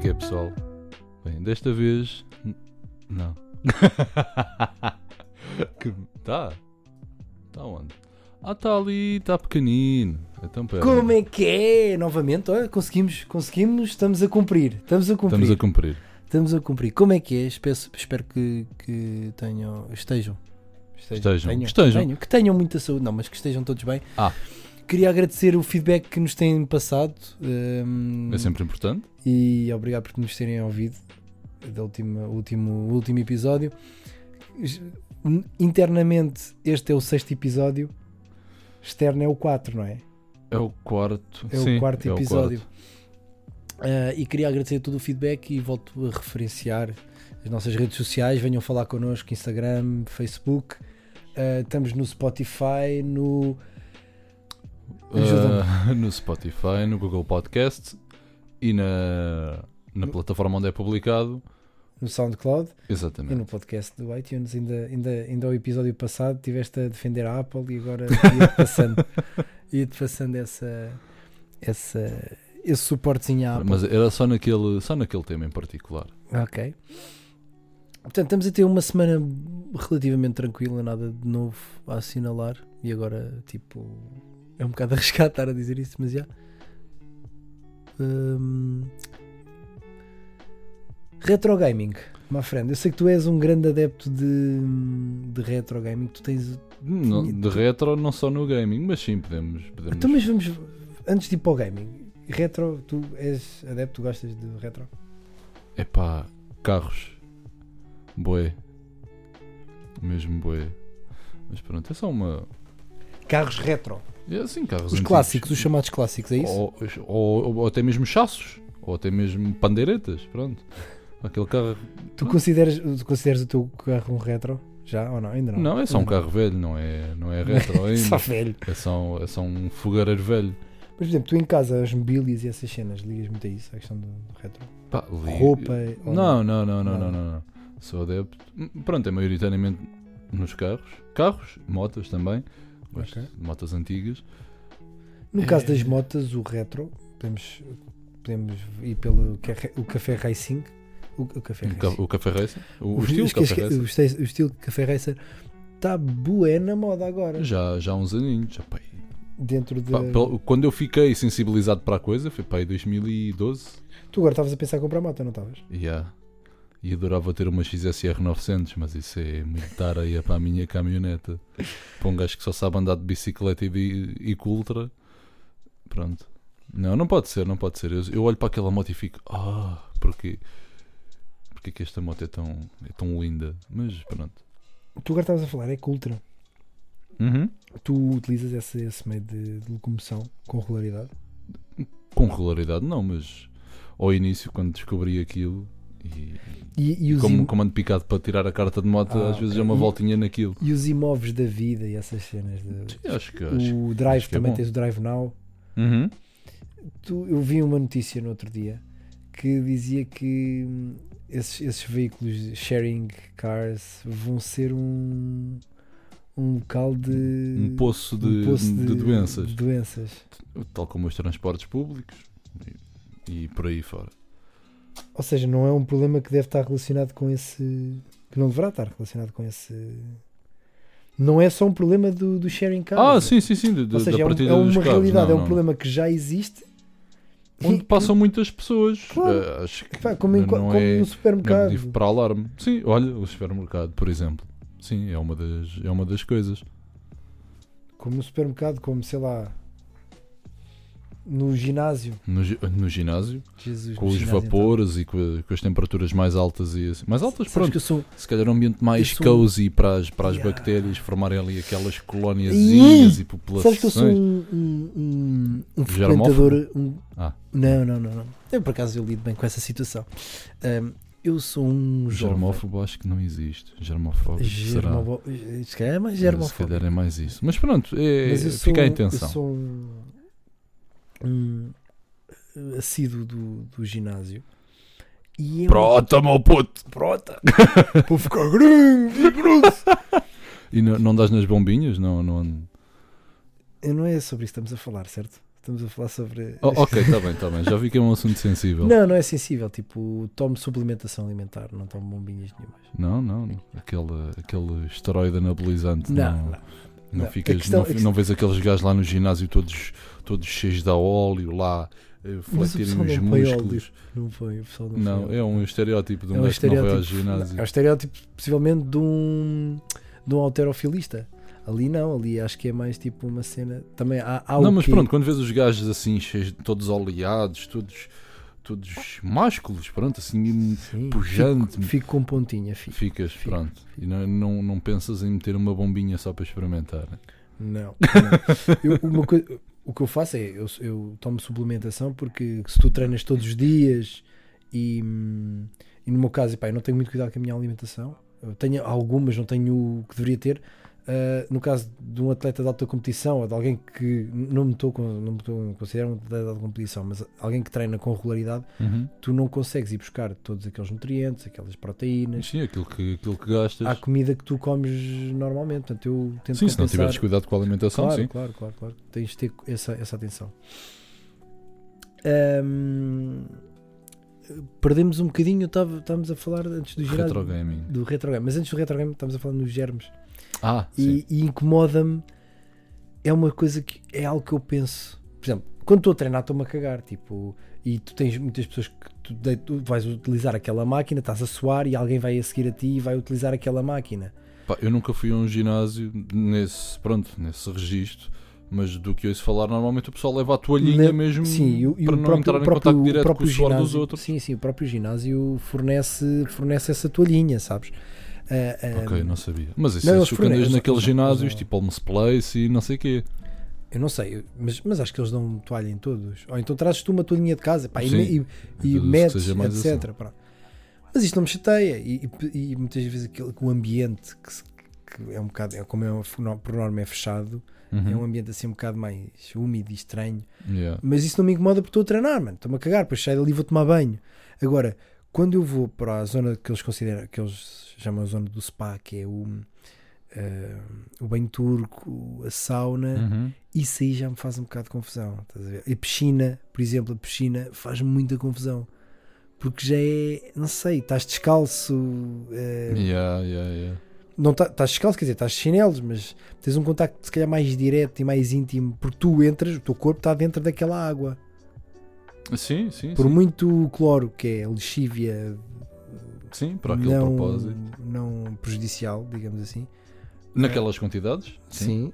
é que é, pessoal? Bem, desta vez. Não. que... Tá. Tá onde? Ah, tá ali, está pequenino. Então, pera. Como é que é? Novamente, olha, conseguimos, conseguimos, estamos a cumprir. Estamos a cumprir. Estamos a cumprir. Estamos a cumprir. Como é que é? Espero, espero que, que tenham, estejam. Estejam. tenham, estejam. tenham, que tenham muita saúde, não, mas que estejam todos bem. Ah. Queria agradecer o feedback que nos têm passado hum, É sempre importante. e obrigado por nos terem ouvido do último, último, último episódio. Internamente, este é o sexto episódio, externo é o 4, não é? É o quarto. É Sim, o quarto é episódio. quarto. Ah, e queria agradecer todo o feedback e volto a referenciar as nossas redes sociais. Venham falar connosco: Instagram, Facebook. Ah, estamos no Spotify, no. Ah, no Spotify, no Google Podcast e na, na No- plataforma onde é publicado. no SoundCloud e Exatamente. no podcast do iTunes. Ainda, ainda, ainda ao episódio passado estiveste a defender a Apple e agora ia-te passando, ia passando essa, essa, esse suportezinho à Apple. Mas era só naquele, só naquele tema em particular. Ok. Portanto, estamos a ter uma semana relativamente tranquila, nada de novo a assinalar. E agora, tipo, é um bocado arriscado estar a dizer isso, mas já. Hum, Retro gaming, my friend. Eu sei que tu és um grande adepto de, de retro gaming. Tu tens. Não, de retro, não só no gaming, mas sim, podemos. podemos Então, mas vamos. Antes de ir para o gaming, retro, tu és adepto, tu gostas de retro? Epá, carros. Boé. Mesmo boé. Mas pronto, é só uma. Carros retro. É assim, carros Os clássicos, os chamados clássicos, é isso? Ou, ou, ou até mesmo chassos. Ou até mesmo pandeiretas. Pronto. Aquele carro. Tu consideras, tu consideras o teu carro um retro? Já ou não? Ainda não? Não, é só um carro velho, não é, não é retro Só ainda. velho. É só, é só um fogareiro velho. Mas, por exemplo, tu em casa, as mobílias e essas cenas, ligas muito a isso, a questão do retro? Pá, li- Roupa? ou Não, não, não, não, não, não, não. Sou adepto. Hum, Pronto, é maioritariamente nos carros. Carros, motas também. Gosto Ok. de motas antigas. No caso É. das motas, o retro, podemos, podemos ir pelo ca- o café racing. O, o café O, ca- racing. o Café Racer. O, o O- estilo Café Racer. o estilo café racer está bué na moda agora. Já, já há uns aninhos. Já, pá, aí- Dentro de. pá, quando eu fiquei sensibilizado para a coisa foi para aí 2012. Tu agora estavas a pensar em comprar moto, não estavas? E já. E adorava ter uma XSR 900, mas isso é muito tareia para a minha caminhoneta. Para um gajo que só sabe andar de bicicleta e, bi- e com ultra. Pronto. Não, não pode ser, não pode ser. Eu, eu olho para aquela moto e fico, ah, porquê? Porquê que esta moto é tão, é tão linda? Mas pronto. Tu agora estavas a falar, é que ultra. Uhum. Tu utilizas esse, esse meio de, de locomoção com regularidade? Com regularidade, não, mas ao início, quando descobri aquilo, e E, e como, im- como ando picado para tirar a carta de moto, Ah, às vezes ok. é uma voltinha naquilo. E os imóveis da vida e essas cenas. De, Sim, acho que acho. o Drive é também bom. tens o Drive Now. Uhum. Tu- eu vi uma notícia no outro dia que dizia que hum, esses, esses veículos sharing cars vão ser um, um local de. um poço de, um poço de doenças, de doenças. tal como os transportes públicos e, e por aí fora. Ou seja, não é um problema que deve estar relacionado com esse. que não deverá estar relacionado com esse. Não é só um problema do, do sharing cars. Ah, sim, sim, sim, de, Ou seja, é, um- é uma realidade, não, é um não. problema que já existe. Onde que- passam muitas pessoas. Claro. eh, acho que como, em- não como é, no é supermercado. motivo para alarme. Sim, olha, o supermercado, por exemplo. Sim, é uma das, é uma das coisas. Como no supermercado, como sei lá. No ginásio. No, no ginásio, Jesus, com no os ginásio, então. vapores e com, a- com as temperaturas mais altas e assim. Mais altas, Sabes pronto. que eu sou. Se calhar um ambiente mais sou- cozy para as, para as Yeah. bactérias formarem ali aquelas colóniazinhas e populações. Sabes que eu sou um, um, um, um frequentador. Um, Ah. Não, não, não, não. Eu por acaso eu lido bem com essa situação. Ahm, eu sou um jovem. Germófobo acho que não existe. Germofóbico será. Germobo... Se calhar é mais Se germofóbico. calhar é mais isso. Mas pronto, é, Mas sou, fica a um- intenção. Eu sou um, um assíduo do, do ginásio. E é um- Prota, meu puto! Prota! Vou ficar grande e grosso! E não, não dás nas bombinhas? Não, não... Não é sobre isso que estamos a falar, certo? Estamos a falar sobre. Oh, ok, está bem, está bem. Já vi que é um assunto sensível. Não, não é sensível. Tipo, tomo suplementação alimentar, não tomo bombinhas nenhumas. Não, não. Aquele, aquele esteroide anabolizante. Não, Não, não. Não, Não. ficas, questão- não, questão- não vês aqueles gajos lá no ginásio todos, todos cheios de óleo lá, eh, fletirem os não músculos. Não foi, o pessoal não, Não, foi. é um estereótipo de um, É um gajo que não vai ao ginásio. É um estereótipo, possivelmente, de um, de um alterofilista. Ali não, ali acho que é mais tipo uma cena. Também há, há Não, mas quê? pronto, quando vês os gajos assim, cheios, todos oleados, todos, todos másculos, pronto, assim, Sim, pujante. Fico, fico com pontinha, fico. ficas, Fico, pronto. E não, não, não pensas em meter uma bombinha só para experimentar. né? Não. não. Eu- uma o que eu faço é eu, eu tomo suplementação porque se tu treinas todos os dias e, e no meu caso, epá, eu não tenho muito cuidado com a minha alimentação. Eu tenho algumas, não tenho o que deveria ter. Ah, no caso de um atleta de alta competição ou de alguém que não me estou não me estou a considerar um atleta de alta competição, mas alguém que treina com regularidade, tu não consegues ir buscar todos aqueles nutrientes, aquelas proteínas, Sim, aquilo que, aquilo que gastas. à comida que tu comes normalmente. Portanto, eu tento sim, se não tiveres cuidado com a alimentação, claro, sim. claro, claro, claro. Tens de ter essa, essa atenção. Ahm, perdemos um bocadinho, estávamos a falar antes do ginásio, Retro gaming. do retro game, mas antes do retro game estamos a falar nos germes Ah, e, e incomoda-me. É uma coisa que é algo que eu penso. Por exemplo, quando estou a treinar, estou-me a cagar. Tipo, e tu tens muitas pessoas que tu, de- tu vais utilizar aquela máquina, estás a suar e alguém vai a seguir a ti e vai utilizar aquela máquina. Pá, eu nunca fui a um ginásio nesse, pronto, nesse registro, mas do que ouço falar, normalmente o pessoal leva a toalhinha mesmo Sim, e e para não próprio, entrar em próprio- contato direto com o suor dos ginásio- outros. Sim, sim, o próprio ginásio fornece, fornece essa toalhinha, sabes? Ah, ah, Ok, não sabia. Mas isso Não, é fornecem, naqueles eles- ginásios, tipo Holmes Place e não sei o quê. Eu não sei, mas, mas acho que eles dão toalha em todos. Ou então trazes tu uma toalhinha de casa pá, e, Sim, e, e que metes, etc. assim. Mas isto não me chateia. E, e- e muitas vezes aquele, o ambiente que, se- que é um bocado, é, como é, um- por norma é fechado, é um Uhum. ambiente assim um bocado mais úmido e estranho. Yeah. Mas isso não me incomoda porque estou a treinar, mano. Estou-me a cagar, depois saio dali e vou tomar banho. Agora, quando eu vou para a zona que eles consideram, que eles chamam a zona do spa, que é o, eh, o banho turco, a sauna, Uhum. isso aí já me faz um bocado de confusão. A? A piscina, por exemplo, a piscina faz muita confusão. Porque já é, não sei, estás descalço, eh, Yeah, yeah, yeah. não tá- estás descalço, quer dizer, estás de chinelos, mas tens um contacto se calhar mais direto e mais íntimo, porque tu entras, o teu corpo está dentro daquela água. Sim, sim, Por sim. muito cloro que é lexívia Sim, para aquele não, propósito. não prejudicial, digamos assim. Naquelas quantidades? Sim.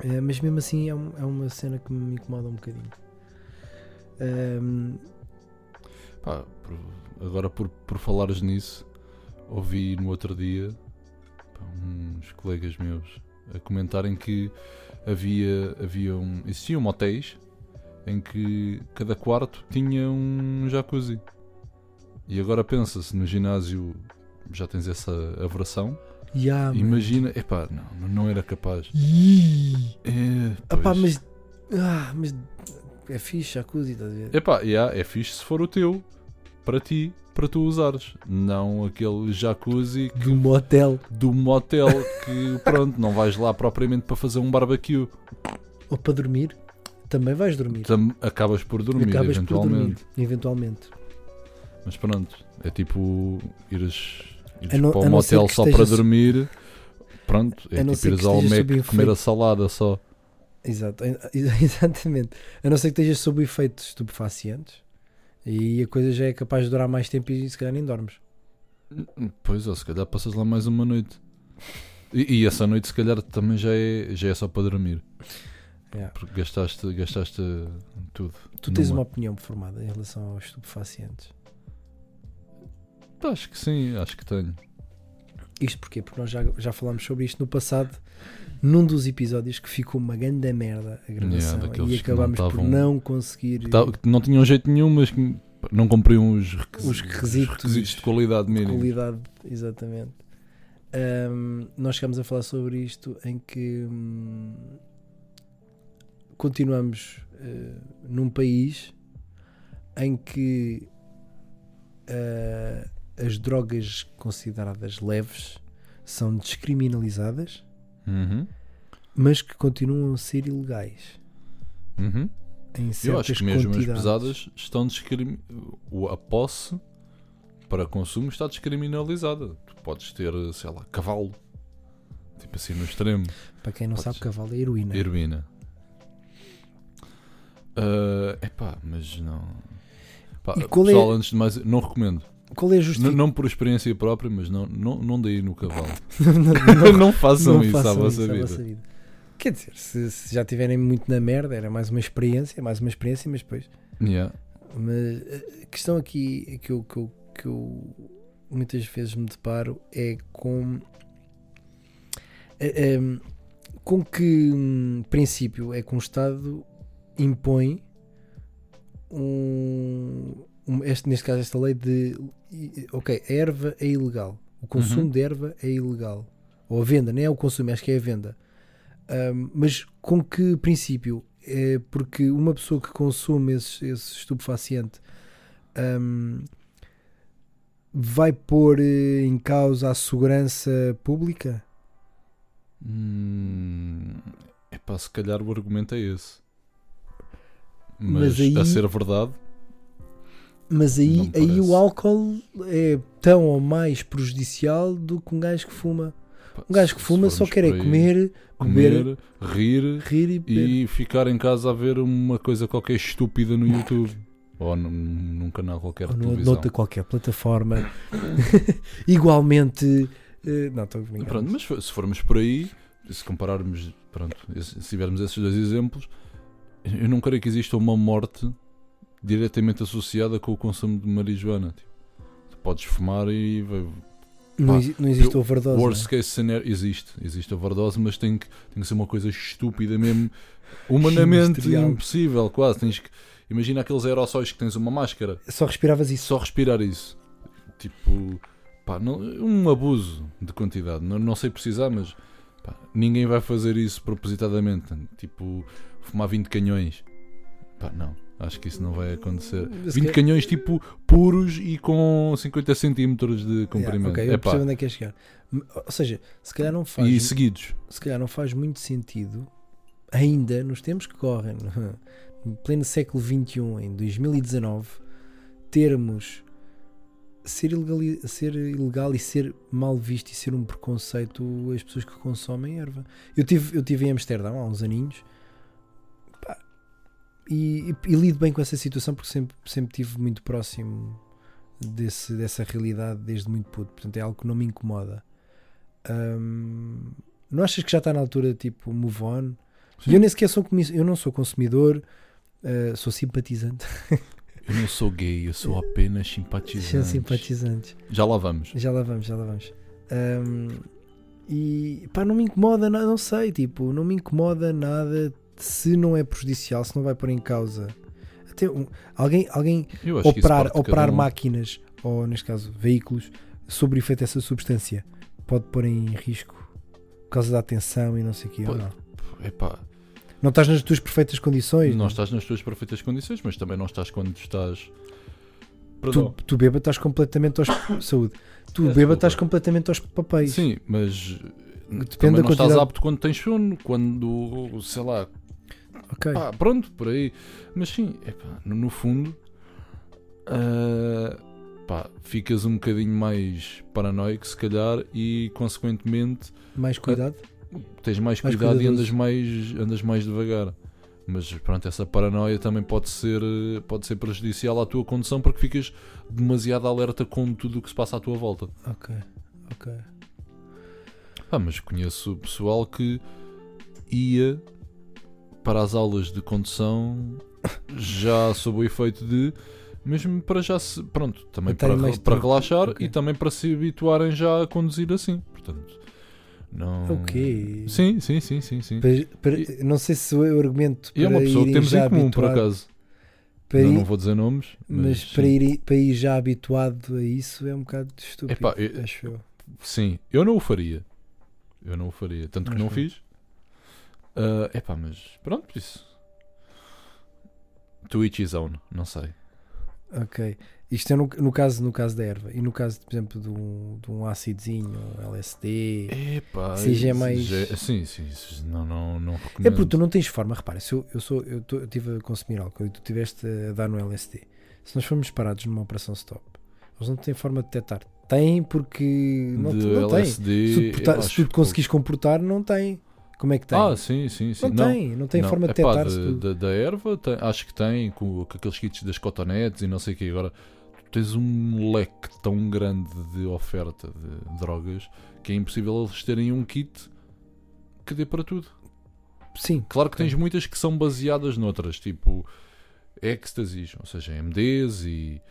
Eh, mas mesmo assim é, um- é uma cena que me incomoda um bocadinho. Ahm, Pá, por- agora por, por falares nisso, ouvi no outro dia pá, uns colegas meus a comentarem que havia, havia um, existiam motéis em que cada quarto tinha um jacuzzi. E agora pensa-se no ginásio já tens essa aversão. Mano. Imagina, epá, não, não era capaz. É, ah pá, pois. mas, ah, mas é fixe, jacuzzi, estás a ver? Epá, yeah, é fixe se for o teu, para ti, para tu usares. Não aquele jacuzzi que- Do motel. do motel que, pronto, não vais lá propriamente para fazer um barbecue. Ou para dormir, também vais dormir. Tam- acabas por dormir, Acabas por dormir, eventualmente. eventualmente. Mas pronto, é tipo ires, ires não- para ser motel só para dormir. Pronto, é tipo ires ao Mac comer a salada só. Exato, exatamente. A não ser que estejas sob efeitos estupefacientes. E a coisa já é capaz de durar mais tempo e se calhar nem dormes. Pois, ou se calhar passas lá mais uma noite. E, e essa noite, se calhar, também já é, já é só para dormir. Yeah. Porque gastaste, gastaste tudo. Tu tens Numa- uma opinião formada em relação aos estupefacientes. Acho que sim, acho que tenho. Isto porquê? Porque nós já, já falámos sobre isto no passado, num dos episódios que ficou uma grande merda a gravação daqueles e que não acabámos por não conseguir Tá- que não tinham jeito nenhum, mas que não cumpriam os, requisi- Os requisitos. os requisitos de qualidade de mínima. qualidade, exatamente. Ahm, nós chegamos a falar sobre isto em que hum, continuamos eh, num país em que ah, as drogas consideradas leves são descriminalizadas, Uhum. mas que continuam a ser ilegais. Uhum. Eu acho que mesmo as pesadas estão o- A posse para consumo está descriminalizada. Tu podes ter, sei lá, cavalo. Tipo assim no extremo. Para quem não Pode sabe, cavalo é heroína. Heroína. Ah, epá, mas não. Pá, E qual pessoal, é- antes de mais, não recomendo. Qual é a justificação? não por experiência própria, mas não, não, não deem no cavalo. não, não façam não isso façam à vossa isso à vossa vida. Quer dizer, se, se já estiverem muito na merda, era mais uma experiência, mais uma experiência, mas depois. Yeah. Mas a questão aqui que eu, que eu, que eu muitas vezes me deparo é com. é- é, com que hum, princípio é que um Estado impõe um, um- este, neste caso esta lei de ok, a erva é ilegal o consumo Uhum. de erva é ilegal ou a venda, nem é o consumo, acho que é a venda Hum, mas com que princípio? É porque uma pessoa que consome esse, esse estupefaciente hum, vai pôr eh, em causa a segurança pública? Hum, epá, se calhar o argumento é esse. Mas, Mas aí- a ser verdade, Mas aí, aí o álcool é tão ou mais prejudicial do que um gajo que fuma. Um gajo que fuma só quer é comer, beber, comer, rir rir e beber. e ficar em casa a ver uma coisa qualquer estúpida no YouTube ou num, num canal qualquer ou de televisão. noutra qualquer plataforma. Igualmente. eh, não, estou a. Pronto, mas se formos por aí, se compararmos, pronto, se tivermos esses dois exemplos, eu não creio que exista uma morte diretamente associada com o consumo de marijuana. Tipo, tu podes fumar e não, pá, exi- não existe eu- overdose. worst não é? case scenario existe, existe overdose, mas tem que, tem que ser uma coisa estúpida mesmo, humanamente impossível, quase. Tens que, imagina aqueles aerossóis que tens uma máscara, Só respiravas isso. só respirar isso. Tipo, pá, não- um abuso de quantidade. Não, não sei precisar, mas pá, ninguém vai fazer isso propositadamente. Tipo, fumar 20 canhões. Pá, não. Acho que isso não vai acontecer. Mas 20 que- canhões, tipo, puros e com 50 centímetros de Yeah, comprimento. ok, eu Epá, percebo onde é que é chegar. Ou seja, se calhar não faz, e seguidos. se calhar não faz muito sentido, ainda nos tempos que correm, no pleno século XXI, em 2019, termos ser ilegal, ser ilegal e ser mal visto e ser um preconceito as pessoas que consomem erva. Eu tive, eu tive em Amsterdão há uns aninhos e, e- lido bem com essa situação porque sempre, sempre tive muito próximo desse, dessa realidade desde muito puto. Portanto, é algo que não me incomoda. Hum, não achas que já está na altura tipo move on? E eu nem sequer sou eu não sou consumidor, uh, sou simpatizante. Eu não sou gay, eu sou apenas simpatizante. simpatizantes. Já lá vamos. Já lá vamos, já lá vamos. Hum, e pá, não me incomoda nada, não sei, tipo, não me incomoda nada se não é prejudicial, se não vai pôr em causa. Até um- alguém, alguém que operar, operar um. máquinas, ou neste caso veículos, sob o efeito dessa substância, pode pôr em risco por causa da atenção e não sei o Pode. não? Epá, não estás nas tuas perfeitas condições. não não? estás nas tuas perfeitas condições, mas também não estás quando estás. Tu, Perdão. tu beba estás completamente aos saúde. Tu Peço beba estás completamente aos papéis. Sim, mas Depende também da não estás quantidade- apto quando tens sono, quando, sei lá, Ok. pá, pronto, por aí. Mas sim, epá, no, no fundo, ah, pá, ficas um bocadinho mais paranoico, se calhar, e consequentemente Mais cuidado. tens mais Mais cuidado e andas mais, andas mais devagar. Mas pronto, essa paranoia também pode ser, pode ser prejudicial à tua condução porque ficas demasiado alerta com tudo o que se passa à tua volta. Ok. Ok. Ah, mas conheço pessoal que ia para as aulas de condução já sob o efeito de mesmo para já se pronto, também Para para, para relaxar Ok. e também para se habituarem já a conduzir assim. Portanto, não. Ok. Sim, sim, sim, sim, sim. Para- para- não sei se o argumento E é para uma pessoa que temos em comum, por habituado- acaso. para ir- não vou dizer nomes, mas, mas para ir, para ir já habituado a isso é um bocado estúpido. Epá, eu- acho eu. Sim, eu não o faria. Eu não o faria. Tanto que Mas não fiz. Ah, epá, mas pronto, isso. To each his own, não sei. Ok. Isto é no, no caso, no caso da erva. E no caso, por exemplo, de um, de um ácidozinho, um LSD. Epá, Sim, já é mais- já- sim, sim, isso não, não, não É recomendo. porque tu não tens forma, repara, se eu, eu sou, eu estou- eu estive a consumir álcool e tu estiveste a dar no LSD, se nós formos parados numa operação stop, eles não têm forma de detectar. Tem porque não, de não tem. LSD. Se tu, se tu te conseguires comportar, não tem. Como é que tem? Ah, sim, sim, sim. não, tem, não tem não, forma de epá, tu- da, erva, tem- acho que tem, com, com aqueles kits das cotonetes e não sei o que. Agora, tu tens um leque tão grande de oferta de drogas que é impossível eles terem um kit que dê para tudo. Sim, Claro que tens muitas que são baseadas noutras, tipo ecstasies, ou seja, MDs e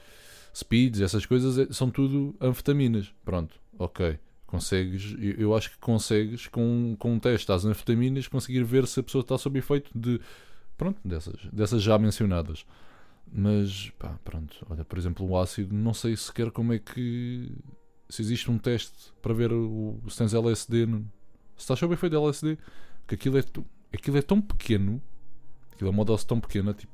speeds, essas coisas é- são tudo anfetaminas. Pronto, ok. Consegues, eu- acho que consegues com, com um teste às anfetaminas conseguir ver se a pessoa está sob efeito de pronto, dessas, dessas já mencionadas. Mas pá, pronto, olha, por exemplo, o ácido, não sei sequer como é que se existe um teste para ver o, se tens LSD, no- se estás sob efeito de LSD, que aquilo é, aquilo é tão pequeno, aquilo é uma dose tão pequena, tipo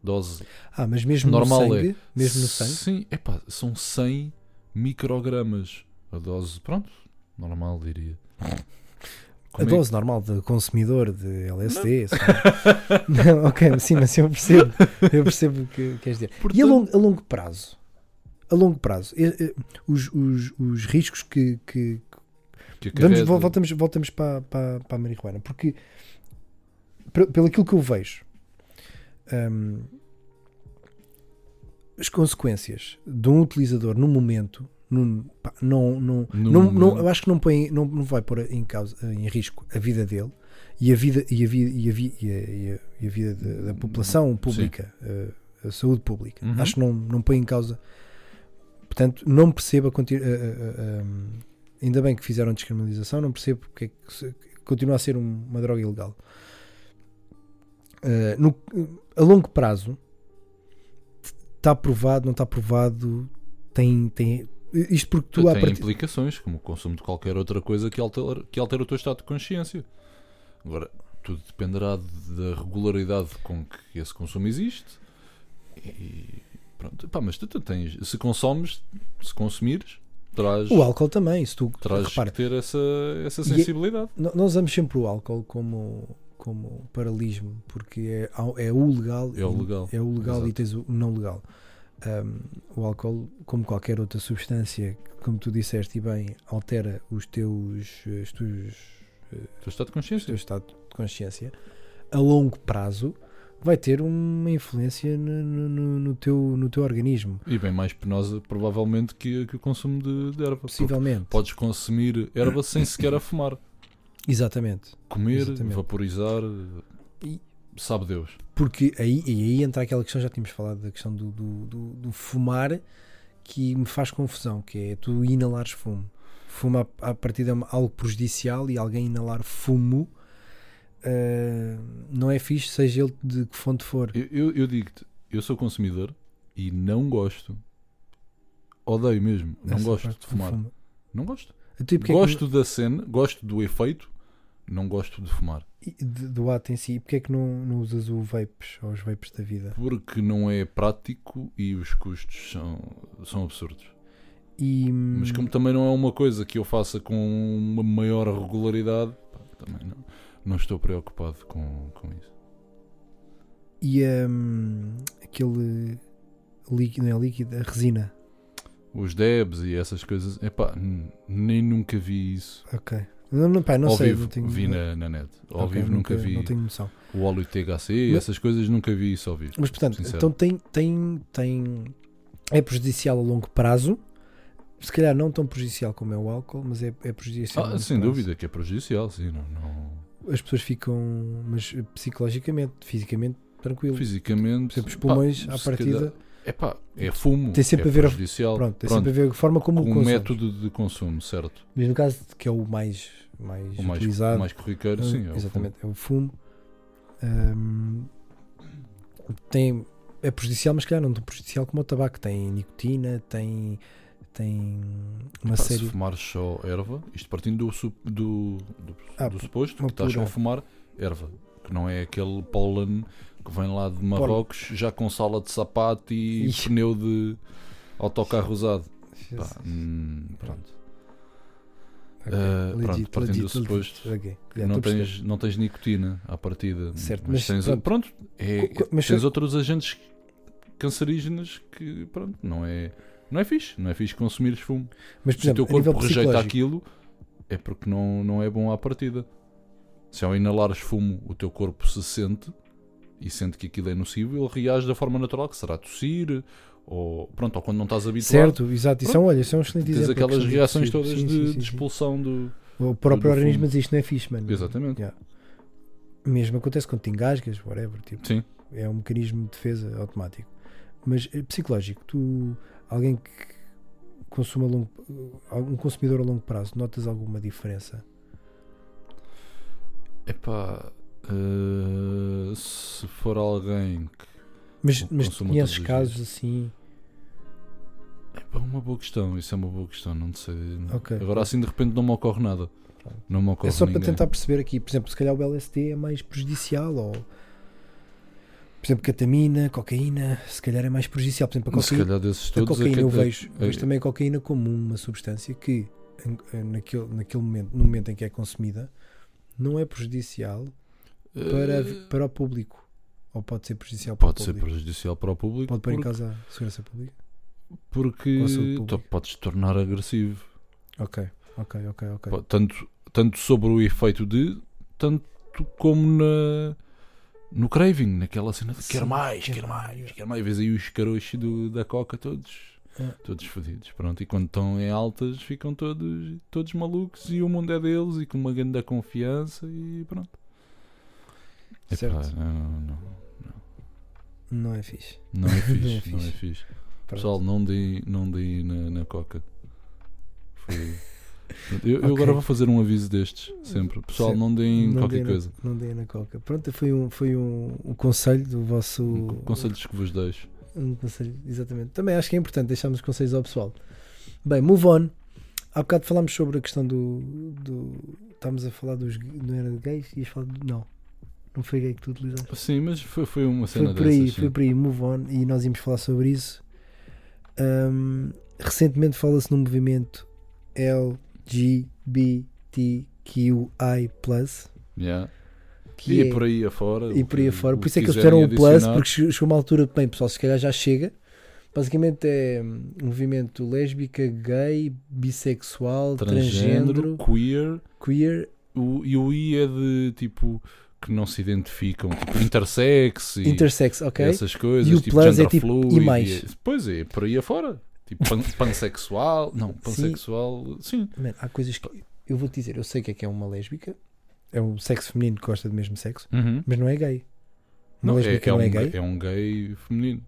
dose Ah, mas mesmo Normal no é. sangue, mesmo no sangue, Sim, epá, são 100 microgramas. A dose, pronto, normal diria. a Como é que- dose normal de consumidor de LSD. sabe? Não, ok, sim, mas eu percebo, eu percebo o que queres dizer. E a Portanto- longo, a longo prazo? A longo prazo, os, os, os riscos que, que, que Vamos, voltamos, voltamos para, para, para a marihuana, porque pe- pelo aquilo que eu vejo, hum, as consequências de um utilizador no momento não, não, não, não, não- eu acho que não, põe, não, não vai pôr em, causa, em risco a vida dele e a vida, e a vida, e a, vi- e a, e a- e a vida da, da população pública, a, a saúde pública. Uhum. Acho que não, não põe em causa. Portanto, não percebo a, a- hum, ainda bem que fizeram descriminalização, não percebo porque é que continua a ser um- uma droga ilegal. Uh, no- a longo prazo está aprovado, não está aprovado, tem, tem isto porque tu tem partida- implicações, como o consumo de qualquer outra coisa que altera, que altera o teu estado de consciência. Agora, tudo dependerá da regularidade com que esse consumo existe. E pronto, pá, mas tu, tu tens, se consomes, se consumires, terás, o álcool também, se tu terás repara, ter essa, essa é- sensibilidade. no- nós usamos sempre o álcool como, como paralelismo, porque é, é o legal, É o e- legal, é o legal e tens o não legal. Um, o álcool, como qualquer outra substância, como tu disseste e bem, altera os teus, os teus, O teu estado de o consciência. teu estado de consciência. A longo prazo vai ter uma influência no, no- no- teu, no teu organismo, E bem mais penosa, provavelmente, que, que o consumo de, de erva. Possivelmente. Podes consumir erva sem sequer a fumar. Exatamente. Comer, Exatamente. vaporizar, sabe Deus. Porque aí, e aí entra aquela questão, já tínhamos falado da questão do, do, do- do fumar, que me faz confusão, que é tu inalares fumo. Fumo a, a partir de algo prejudicial e alguém inalar fumo ah, não é fixe, seja ele de que fonte for. Eu, eu, eu digo-te, eu sou consumidor e não gosto. Odeio mesmo. Não Essa gosto de fumar. fumo. Não gosto. Então, e porque é que Gosto da cena, gosto do efeito, não gosto de fumar. Do ato em si, e porque é que não, não usas o vapes ou os vapes da vida? Porque não é prático e os custos são, são absurdos. E, Mas como também não é uma coisa que eu faça com uma maior regularidade, pá, também não, não estou preocupado com, com isso. e hum, aquele líquido, não é líquido, a resina. Os debs e essas coisas, epá, nem nunca vi isso. Ok. Não, não, pá, não Ao sei. vivo, não tenho, vi na, na net. Ao Ok, vivo nunca, vi Não tenho noção. o óleo THC, Mas- essas coisas nunca vi isso ao vivo. Mas portanto, Sincero. então tem, tem, tem. É prejudicial a longo prazo. Se calhar não tão prejudicial como é o álcool, mas é, é prejudicial. Ah, sem prazo. dúvida que é prejudicial, sim. Não, não- As pessoas ficam, mas psicologicamente, fisicamente, tranquilo. Fisicamente, Por exemplo, os pá, pulmões, à se partida, calhar- epá, é fumo, Tem sempre é a ver a- prejudicial. pronto, tem Pronto, sempre a ver a forma como com o o consumes. método de consumo, certo? Mas no caso que é o mais, mais, O mais, utilizado, mais corriqueiro, sim. É o exatamente, é o fumo. Hum, tem, é prejudicial, mas calhar não tão prejudicial como o tabaco. Tem nicotina, tem, tem uma Pá, série. Se fumares só erva, isto partindo do, do, do, Ah, do suposto que estás só a fumar erva, que não é aquele pólen que vem lá de Marrocos já com sala de sapato e Ixi. pneu de. autocarro usado. Pá, hum, pronto. Ok, Ah, legit, pronto, partindo do suposto legit. Ok, já, não, tens, não tens nicotina à partida. Certo, mas, mas tens, pronto. é- mas tens outros agentes cancerígenos que pronto, não é, não é fixe. Não é fixe consumir fumo. Mas, por Se o teu corpo rejeita aquilo, é porque não, não é bom à partida. Se ao inalares fumo o teu corpo se sente e sente que aquilo é nocivo, ele reage da forma natural, que será tossir, ou pronto, ou quando não estás habituado, Certo, exato. Isso é, um- olha, isso é um excelente tens aquelas de reações tossir. todas Sim, de, sim, sim, de sim. expulsão do. O próprio do organismo diz isto não é fixe, mano. Exatamente. Yeah. Mesmo acontece quando te engasgas, whatever. Tipo, Sim. é um mecanismo de defesa automático. Mas eh, psicológico, tu, alguém que consuma longo, um consumidor a longo prazo, notas alguma diferença? Epá, eh, se for alguém que. Mas, mas conheces todos os casos assim? Epá, uma boa questão, isso é uma boa questão, não sei. Ok. Agora assim de repente não me ocorre nada. Não me ocorre É só para ninguém. tentar perceber aqui, por exemplo, se calhar o LSD é mais prejudicial ou por exemplo, ketamina, cocaína, se calhar é mais prejudicial. Por exemplo, a Se cocaína, calhar desses a todos cocaína é eu que- vejo, é- vejo também a cocaína como uma substância que naquele, naquele momento, no momento em que é consumida, não é prejudicial para, eh, para o público. Ou pode ser prejudicial para Pode o ser público. prejudicial para o público Pode pôr em causa a segurança pública. porque podes tornar agressivo. Ok, ok, ok, ok. Tanto, tanto sobre o efeito de, tanto como na, no craving, naquela cena de quer mais, quer mais, quer mais. Vês aí os caroços do- da coca todos, É. todos fodidos. Pronto, e quando estão em altas ficam todos, todos malucos e o mundo é deles e com uma grande confiança e pronto. Epá, Certo. não, não, Não é fixe. não é fixe, Não é não é fixe. Pessoal, não deem não deem na, na coca. Foi- Eu, eu Ok. agora vou fazer um aviso destes, sempre. Pessoal, Certo. não deem Não qualquer dei na- coisa. não dei na coca. Pronto, foi um, foi um, um conselho do vosso. Um Conselhos que vos deixo. Um conselho, exatamente. Também acho que é importante deixarmos os conselhos ao pessoal. Bem, move on. Há bocado falámos sobre a questão do. do estávamos a falar dos. Não era de gays? Ias falar do. Não. Não foi gay que tu utilizaste. Sim, mas foi, foi uma cena Foi por aí, dessas. sim. foi por aí. Move on. E nós íamos falar sobre isso. Ahm, recentemente fala-se no movimento LGBTQI. Yeah. Que E é, por aí afora. e por aí afora. Por isso é que eles puseram o plus, porque che- chegou uma altura, bem pessoal, se calhar já chega. Basicamente é um movimento lésbica, gay, bissexual, Transgênero, transgênero, queer. queer. O, e o I é de tipo. Que não se identificam. Tipo intersex e Intersex, ok? essas coisas. E o tipo plus é tipo, fluid. e mais? Pois é, por aí afora. Tipo pan, pansexual. Não, pansexual. Sim. Man, há coisas que eu vou te dizer, eu sei que é que é uma lésbica, é um sexo feminino que gosta do mesmo sexo, Uhum. mas não é gay. Uma Não, é, lésbica é não um, é gay. é um gay feminino.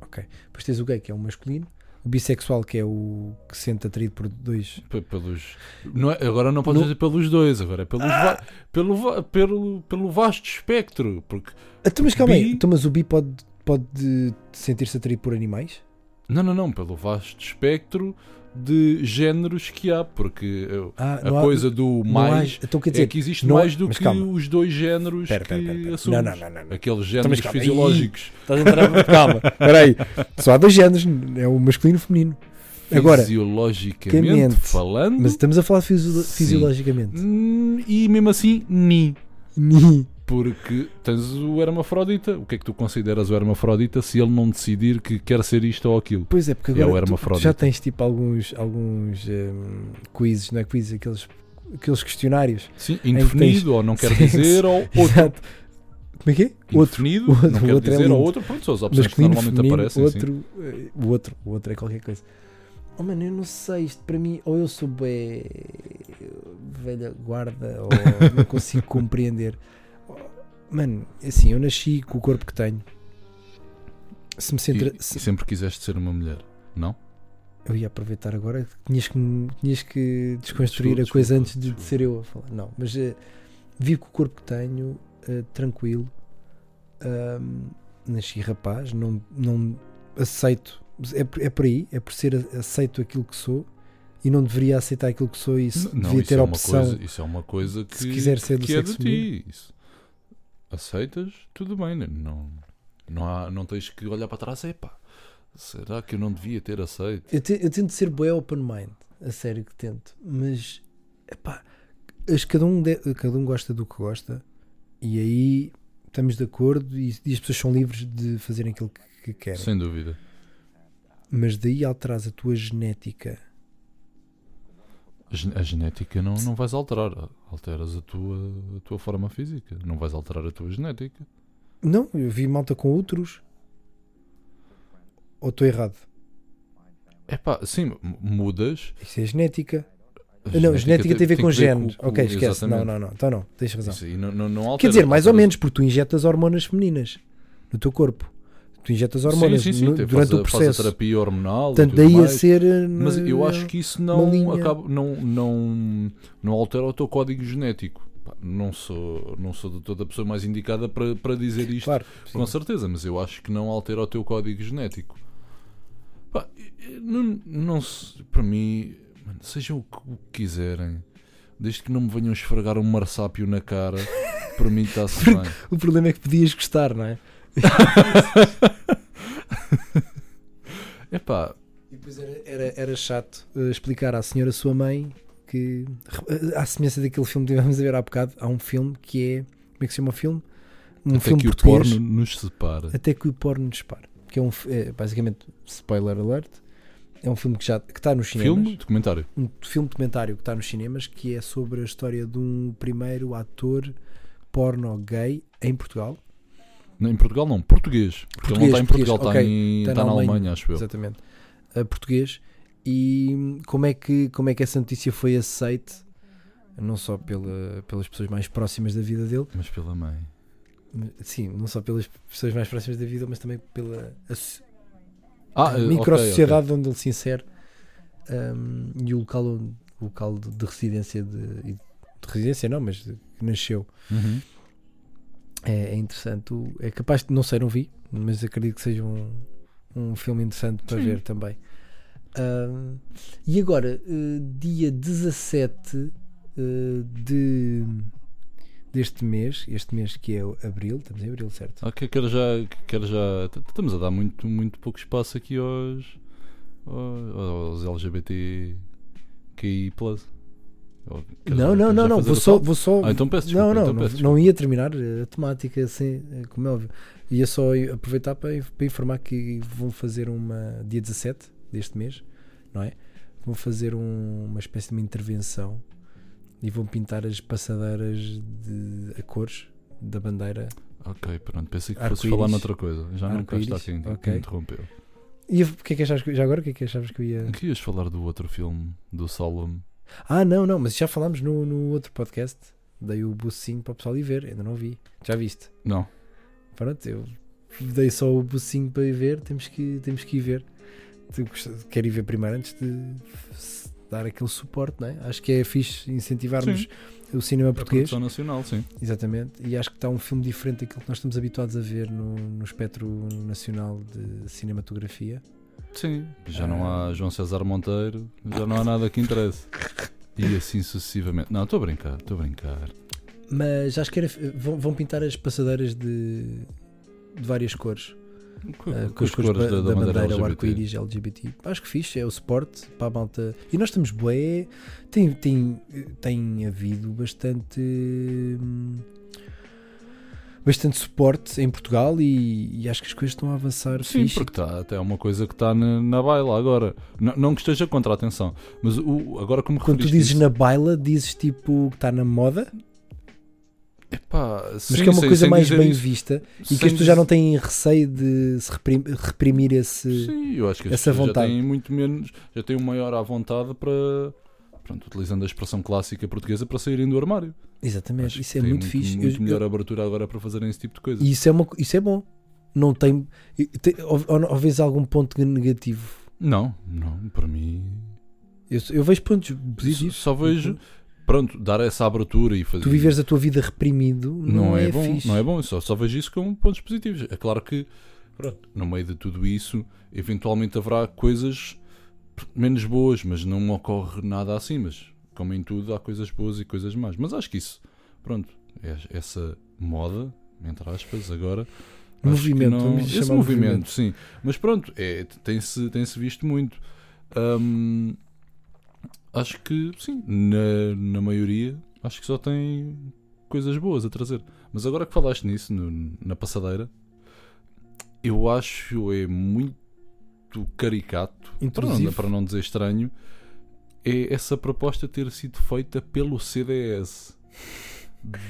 Ok. Depois tens o gay que é o masculino, o bissexual que é o que se sente atraído por dois. P- Pelos, não é- agora não podes No- dizer pelos dois, agora é pelos Ah! pelo, pelo, pelo vasto espectro. Porque, Então, mas calma aí, Bi- então, mas o bi pode, pode sentir-se atraído por animais? não, não, não, pelo vasto espectro de géneros que há. Porque uh, Ah, a há- coisa do mais há- então quer dizer, é que existe não há- mais do que calma. os dois géneros Espera, que espera, espera, espera. assumimos. Não, não, não, não. Aqueles Então, géneros calma, fisiológicos. Estás a entrar. Calma, espera aí. Só há dois géneros, é o masculino e o feminino. Agora, Fisiologicamente Camente. falando. mas estamos a falar Sim. fisiologicamente. hum, E mesmo assim, ni. Ni. Porque tens o hermafrodita. O que é que tu consideras o hermafrodita se ele não decidir que quer ser isto ou aquilo? Pois é, porque É agora o tu- tu, hermafrodita. já tens tipo alguns, alguns hum, quizzes, não é quizzes, aqueles, aqueles questionários. Sim, indefinido ou não quer dizer ou outro. Exato. Como é que é? Indefinido, outro, não o quer outro é dizer ou lindo. outro. Pronto, são as opções que normalmente feminino, aparecem. sim. outro, eh, o outro, o outro é qualquer coisa. Oh mano, eu não sei, isto para mim, ou eu sou bem velha guarda, ou não consigo compreender. Mano, assim, eu nasci com o corpo que tenho. Se me centra, E, se- sempre quiseste ser uma mulher, não? eu ia aproveitar agora que tinhas que, tinhas que desconstruir Desculpa, a coisa desculpa, antes de, de desculpa. ser eu a falar. Não, mas eh, vivo com o corpo que tenho, eh, tranquilo. Ahm, nasci rapaz, não, não aceito. É, por- é por aí, é por ser aceito aquilo que sou e não deveria aceitar aquilo que sou e se não, devia isso ter é opção. coisa, isso é uma coisa que, se quiser ser do que é de sexo ti. Isso. Aceitas, tudo bem. né? Não, não, há, não tens que olhar para trás e pá. será que eu não devia ter aceito? Eu, te- eu tento ser open mind, a sério que tento, mas epá, as- cada, um de- cada um gosta do que gosta e aí estamos de acordo e, e as pessoas são livres de fazerem aquilo que, que querem. Sem dúvida. Mas daí alteras a tua genética. A, gen- a genética não, não vais alterar. Alteras a tua, a tua forma física. Não vais alterar a tua genética. Não, eu vi malta com outros. Ou estou errado? É pá, sim, mudas. Isso é genética. A não, genética tem a ver com genes. ok, esquece. Não, exatamente. não, não. Então não, tens razão. Isso não, não, não Quer altera- dizer, mais ou menos, porque tu injetas hormonas femininas no teu corpo. Tu injetas hormonas sim, sim, sim, no- durante faz a- o Faz a processo. terapia hormonal. Portanto, daí a mais. ser. eh, Mas eu acho que isso não, acaba, não, não, não altera o teu código genético. Não sou, não sou de toda a pessoa mais indicada para, para dizer isto Claro, com certeza, mas eu acho que não altera o teu código genético. Pá, não, não para mim, mano, sejam o que, o que quiserem, desde que não me venham esfregar um marsápio na cara, para mim está-se bem. O problema é que podias gostar, não é? Epá, E depois era, era, era chato eh, explicar à senhora sua mãe que, eh, à semelhança daquele filme que tivemos a ver há bocado, há um filme que é. Como é que se chama o filme? Um até filme que o porno nos separa. Até que o porno dispara. Que é um. é, basicamente, spoiler alert. É um filme que já que está nos cinemas. Filme, documentário. Um filme documentário que está nos cinemas que é sobre a história de um primeiro ator porno gay em Portugal. Não, em Portugal não, português. Porque ele não está em Português, Portugal, está, ok. em, Está está na na Alemanha, Alemanha, acho eu. Exatamente. A português. E como é que, como é que essa notícia foi aceite? Não só pela, pelas pessoas mais próximas da vida dele, Mas pela mãe. sim, não só pelas pessoas mais próximas da vida, mas também pela Ah, eh, micro-sociedade onde ele se insere um, e o local, onde, o local de, de residência de, de residência não, mas que nasceu. Uhum. É, é interessante. É capaz de, não sei, não vi, mas acredito que seja um, um filme interessante para Sim. ver também. Ahm, e agora, eh, dia 17 eh, de, deste mês, este mês que é o abril, estamos em abril, certo? Ah, que- quero já, quero já. Estamos a dar muito, muito pouco espaço aqui aos, aos LGBTQI. Não, não, não, não, vou só, vou só Ah, então peço desculpa. não, não, então não, peço não desculpa. ia terminar a temática assim, como é óbvio. Ia só aproveitar para, para informar que vão fazer uma dia 17 deste mês, não é? Vão fazer um- uma espécie de uma intervenção e vão pintar as passadeiras de a cores da bandeira. Ok, pronto. Pensei que fosses falar noutra coisa. Já não quero estar aqui ok. que interrompeu. E o que é que achavas que, já agora o que é que achavas que eu ia. Que ias falar do outro filme, do Solemn? Ah, não, não, mas já falámos no, no outro podcast. Dei o bucinho para o pessoal ir ver, ainda não vi. Já viste? Não. Pronto, eu dei só o bucinho para ir ver, temos que, temos que ir ver. Quero ir ver primeiro antes de dar aquele suporte, não é? Acho que é fixe incentivarmos Sim. o cinema A português. produção nacional, sim. Exatamente, e acho que está um filme diferente daquilo que nós estamos habituados a ver no, no espectro nacional de cinematografia. Sim. Já não há João César Monteiro, já não há nada que interesse. E assim sucessivamente. Não, estou a brincar, estou a brincar. Mas acho que era, vão, vão pintar as passadeiras de, de várias cores. Com, Uh, com as cores da, da, da bandeira bandeira, o arco-íris LGBT. Acho que fixe, é o suporte para a malta. E nós estamos bué. Tem, tem, tem havido bastante. hum, Bastante suporte em Portugal e, e acho que as coisas estão a avançar Sim, fixe. porque está até é uma coisa que está na, na baila agora. Não, não que esteja contra a atenção, mas o, agora como Quando tu dizes isso- na baila, dizes tipo que está na moda, Epá, mas sim, que é uma coisa mais bem isso. vista e que Sem as pessoas já não têm receio de se reprim- reprimir esse. Sim, eu acho que essa vontade. já têm muito menos, já têm um maior à vontade para, pronto, utilizando a expressão clássica portuguesa, para saírem do armário. Exatamente, Acho isso é tem muito, fixe. Muito Eu- melhor eu- abertura agora para fazerem esse tipo de coisa. E isso é, uma, isso é bom. Não tem. tem ou, ou, vês algum ponto negativo? Não, não, para mim. Eu, eu vejo pontos positivos. Só vejo, pronto, dar essa abertura e fazer. Tu viveres a tua vida reprimido não, não, é, é, bom, fixe. não é bom, só, só vejo isso como pontos positivos. É claro que, pronto, no meio de tudo isso, eventualmente haverá coisas menos boas, mas não me ocorre nada assim. Mas, como em tudo, há coisas boas e coisas más. Mas acho que isso, pronto, é- essa moda, entre aspas, agora, Movimento, não- esse movimento, movimento. sim. Mas pronto, é, tem-se tem -se visto muito. Hum, acho que sim, na, na maioria, acho que só tem coisas boas a trazer. Mas agora que falaste nisso, no- na passadeira, eu acho é muito caricato, para não, para não dizer estranho, é essa proposta ter sido feita pelo CDS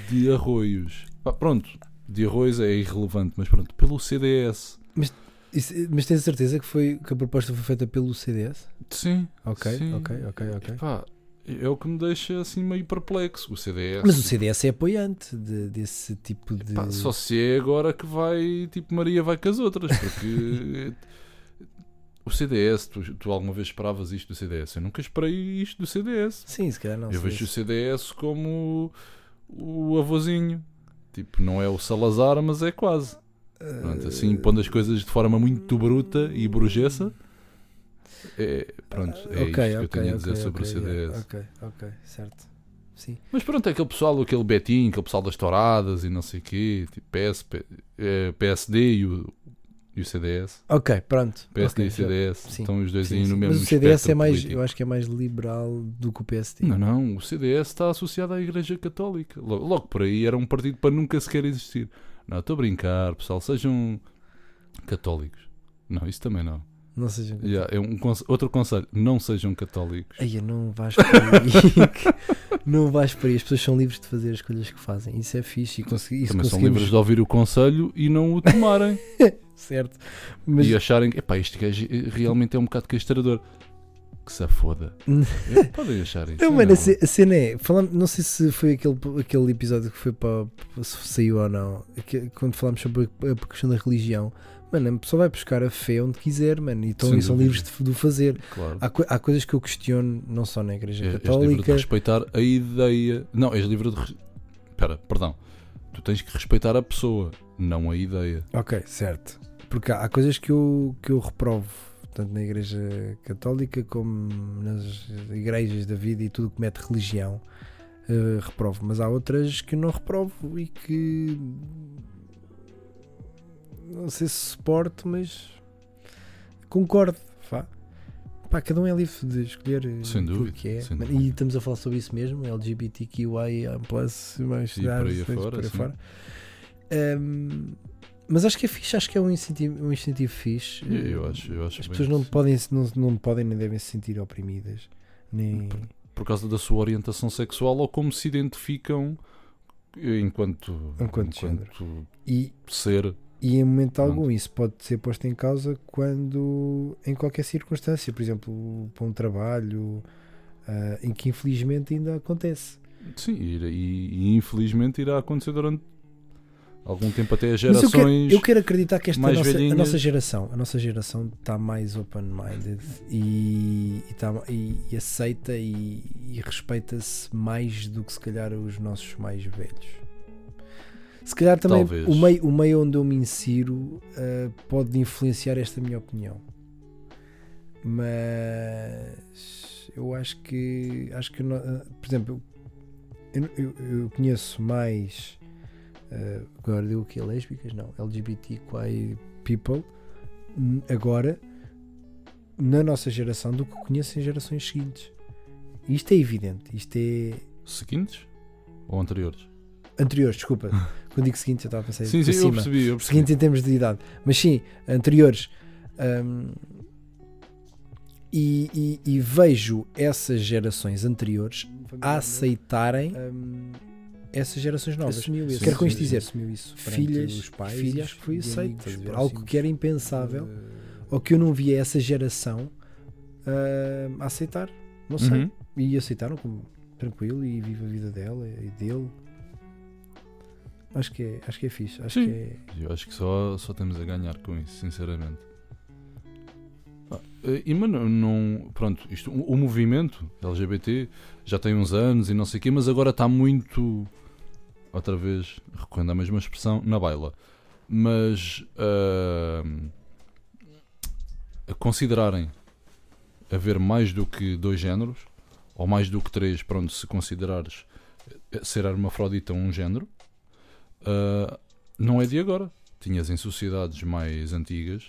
de Arroios. Pá, pronto, de Arroios é irrelevante, mas pronto, pelo CDS. Isso- mas tens a certeza que, foi, que a proposta foi feita pelo CDS? Sim. Ok, sim. ok, ok, ok. Pá, é o que me deixa assim meio perplexo. O CDS. Mas o CDS é apoiante de- desse tipo de. Pá, só se é agora que vai, tipo, Maria vai com as outras, porque o CDS, tu, tu alguma vez esperavas isto do CDS? Eu nunca esperei isto do CDS. Sim, se calhar não. Eu vejo o se- CDS como o, o avôzinho. Tipo, não é o Salazar, mas é quase. Pronto, Eh, assim, pondo as coisas de forma muito bruta e burguesa. É, pronto, é isto que eu tenho a dizer sobre o CDS. Ok, ok, certo. Sim. Mas pronto, é aquele pessoal, aquele Betinho, aquele pessoal das touradas e não sei o quê, tipo PS, P- eh, PSD e o, e o CDS. Ok, pronto. PSD Ok, e já- CDS. sim, Estão os dois sim, aí sim. no mesmo Mas o CDS é mais, político. eu acho que é mais liberal do que o PSD. Não, não, o CDS está associado à Igreja Católica. Logo, logo por aí era um partido para nunca sequer existir. Não, estou a brincar, pessoal, sejam católicos. Não, isso também não. Não sejam. Já, é um conse- outro conselho, não sejam católicos. Ai, não vais por aí. não vais por aí. As pessoas são livres de fazer as escolhas que fazem. Isso é fixe. E consegui, isso também são livres de ouvir o conselho e não o tomarem. Certo. Mas e acharem que epá, este gajo realmente é um bocado castrador. Que se foda. Podem achar isso. Não, eu mano, não. a ce- a cena é. Falamos, não sei se foi aquele, aquele episódio que foi para. se saiu ou não. que- Quando falámos sobre a, questão da religião. Mano, a pessoa vai buscar a fé onde quiser, mano. E, estão, e são livres de, de o fazer. Claro. Há, há coisas que eu questiono, não só na Igreja És, és livre de Católica. respeitar a ideia. Não, és livre de. Espera, perdão. Tu tens que respeitar a pessoa, não a ideia. Ok, certo. Porque há, há coisas que eu, que eu reprovo, tanto na Igreja Católica como nas igrejas da vida e tudo que mete religião, eh, reprovo. Mas há outras que não reprovo e que não sei se suporto, mas concordo. Vá. Pá, cada um é livre de escolher eh, Sem dúvida, que é. sem dúvida. E estamos a falar sobre isso mesmo, LGBTQIA+, mais E por aí cidades, afora, por aí fora. Ahm, mas acho que é fixe, acho que é um incentivo, um incentivo fixe. Eu, acho, eu acho As pessoas não podem, não, não podem nem devem se sentir oprimidas. Nem... Por causa da sua orientação sexual ou como se identificam enquanto, Enquanto género. E, ser. e em momento Pronto. algum isso pode ser posto em causa quando, em qualquer circunstância, por exemplo, para um trabalho, ah, em que infelizmente ainda acontece. Sim, e, e- e infelizmente irá acontecer durante algum tempo até as Mas eu quero, gerações. eu quero acreditar que esta mais nossa, a nossa geração, a nossa geração está mais open-minded e, e, tá- e- e aceita e, e respeita-se mais do que se calhar os nossos mais velhos. Se calhar também Talvez. o meio, o meio onde eu me insiro ah, pode influenciar esta minha opinião. Mas eu acho que acho que ah, por exemplo eu, eu- eu conheço mais Uh, agora deu o que? Lésbicas? Não. LGBTQI people n- agora na nossa geração do que conheço em gerações seguintes. E Isto é evidente. Isto é. Seguintes? Ou anteriores? Anteriores, desculpa. Quando digo seguintes, eu estava a pensar Sim, sim, eu cima. percebi. Eu percebi. Seguintes em termos de idade. Mas sim, anteriores. Um, e, e- e vejo essas gerações anteriores a aceitarem um, essas gerações novas. Assumiu isso. Quero com isto dizer, assumiu isso filhas, os pais filhas acho que foi aceito amigos, estás a ver, por algo assim, que era impensável eh, ou que eu não via essa geração a aceitar. Não sei. Uhum. E aceitaram como tranquilo e vive a vida dela e dele. Acho que é, acho que é fixe. Acho Sim. que é. Eu acho que só, só temos a ganhar com isso, sinceramente. Ah, E, mano, não. Pronto, isto, o, o movimento LGBT já tem uns anos e não sei o quê, mas agora está muito. Outra vez, recorrendo à mesma expressão, na baila. Mas. a considerarem haver mais do que dois géneros, ou mais do que três, pronto, se considerares eh, ser hermafrodita um género, ah, não é de agora. tinhas em sociedades mais antigas.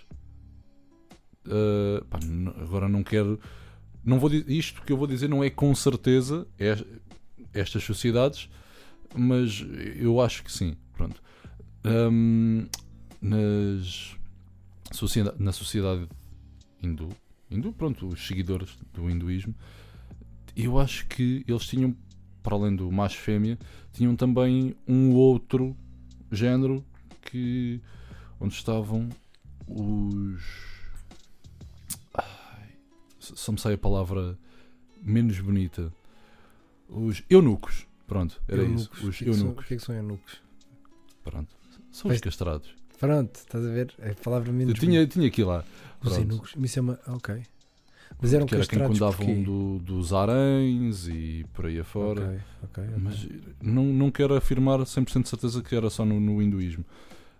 Uh, pá, agora não quero. Não vou, isto que eu vou dizer não é com certeza é- estas sociedades, mas eu acho que sim. Pronto. Hum, nas na sociedade hindu, hindu, pronto, os seguidores do hinduísmo, eu acho que eles tinham, para além do macho fêmea, tinham também um outro género que onde estavam os Ai, só me sai a palavra menos bonita os eunucos pronto era Eunucos. isso os que é eunucos O que é que são eunucos? pronto são os castrados Pronto, estás a ver? É a palavra eu menos. tinha, tinha aqui lá Os pronto. eunucos. Isso é uma. Ok. Mas eram que era quem castrados cuidavam do, dos aranhos e por aí afora Ok, ok, ok. Mas não, não quero afirmar 100% de certeza que era só no, no hinduísmo.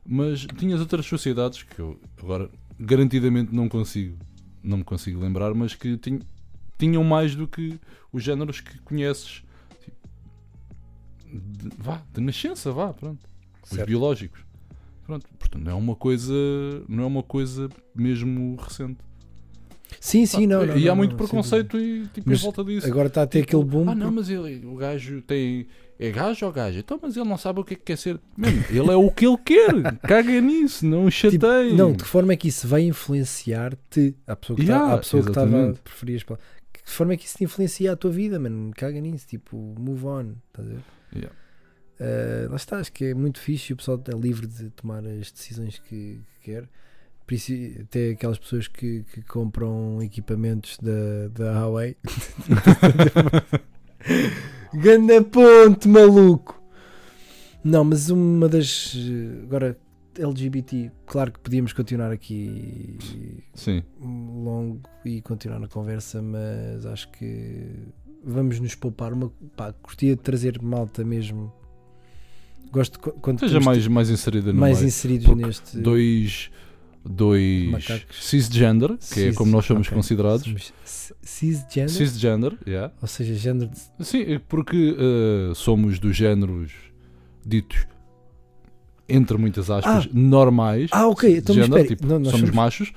Mas tinhas outras sociedades que eu agora garantidamente não consigo, não me consigo lembrar, mas que tin- tinham mais do que os géneros que conheces. Tipo, de, vá, de nascença, vá, pronto. Os Certo. biológicos. Pronto, portanto, não é uma coisa, não é uma coisa mesmo recente. Sim, sim, não. não e não, há muito não, preconceito e, tipo, em volta disso. Agora está a ter aquele boom. Ah, não, mas ele, o gajo tem. É gajo ou gajo? Então, mas ele não sabe o que é que quer ser. Mano, ele é o que ele quer. Caga nisso, não o Tipo. Não, de que forma é que isso vai influenciar-te? A pessoa que tá- Yeah, estava a exatamente. preferir as palavras. De que forma é que isso te influencia a tua vida, mano? Caga nisso, tipo, move on. Estás a ver? Yeah. Uh, lá está, acho que é muito fixe e o pessoal é livre de tomar as decisões que, que quer. Até aquelas pessoas que, que compram equipamentos da, da Huawei. Ganda ponte, maluco! Não, mas uma das. Agora, LGBT, claro que podíamos continuar aqui Sim, longo e continuar na conversa, mas acho que vamos nos poupar. Uma, pá, curtia de trazer malta mesmo. Gosto de qu- quando seja mais, mais inserida no mais meio. inseridos neste. Dois, dois Macacos. cisgender, que é cis- como nós somos ok. considerados. Somos Cisgender, Cisgender, yeah. ou seja, género de. Sim, é porque eh, somos dos géneros ditos, entre muitas aspas, normais. Ah, ok, então espera. tipo, não, somos somos- machos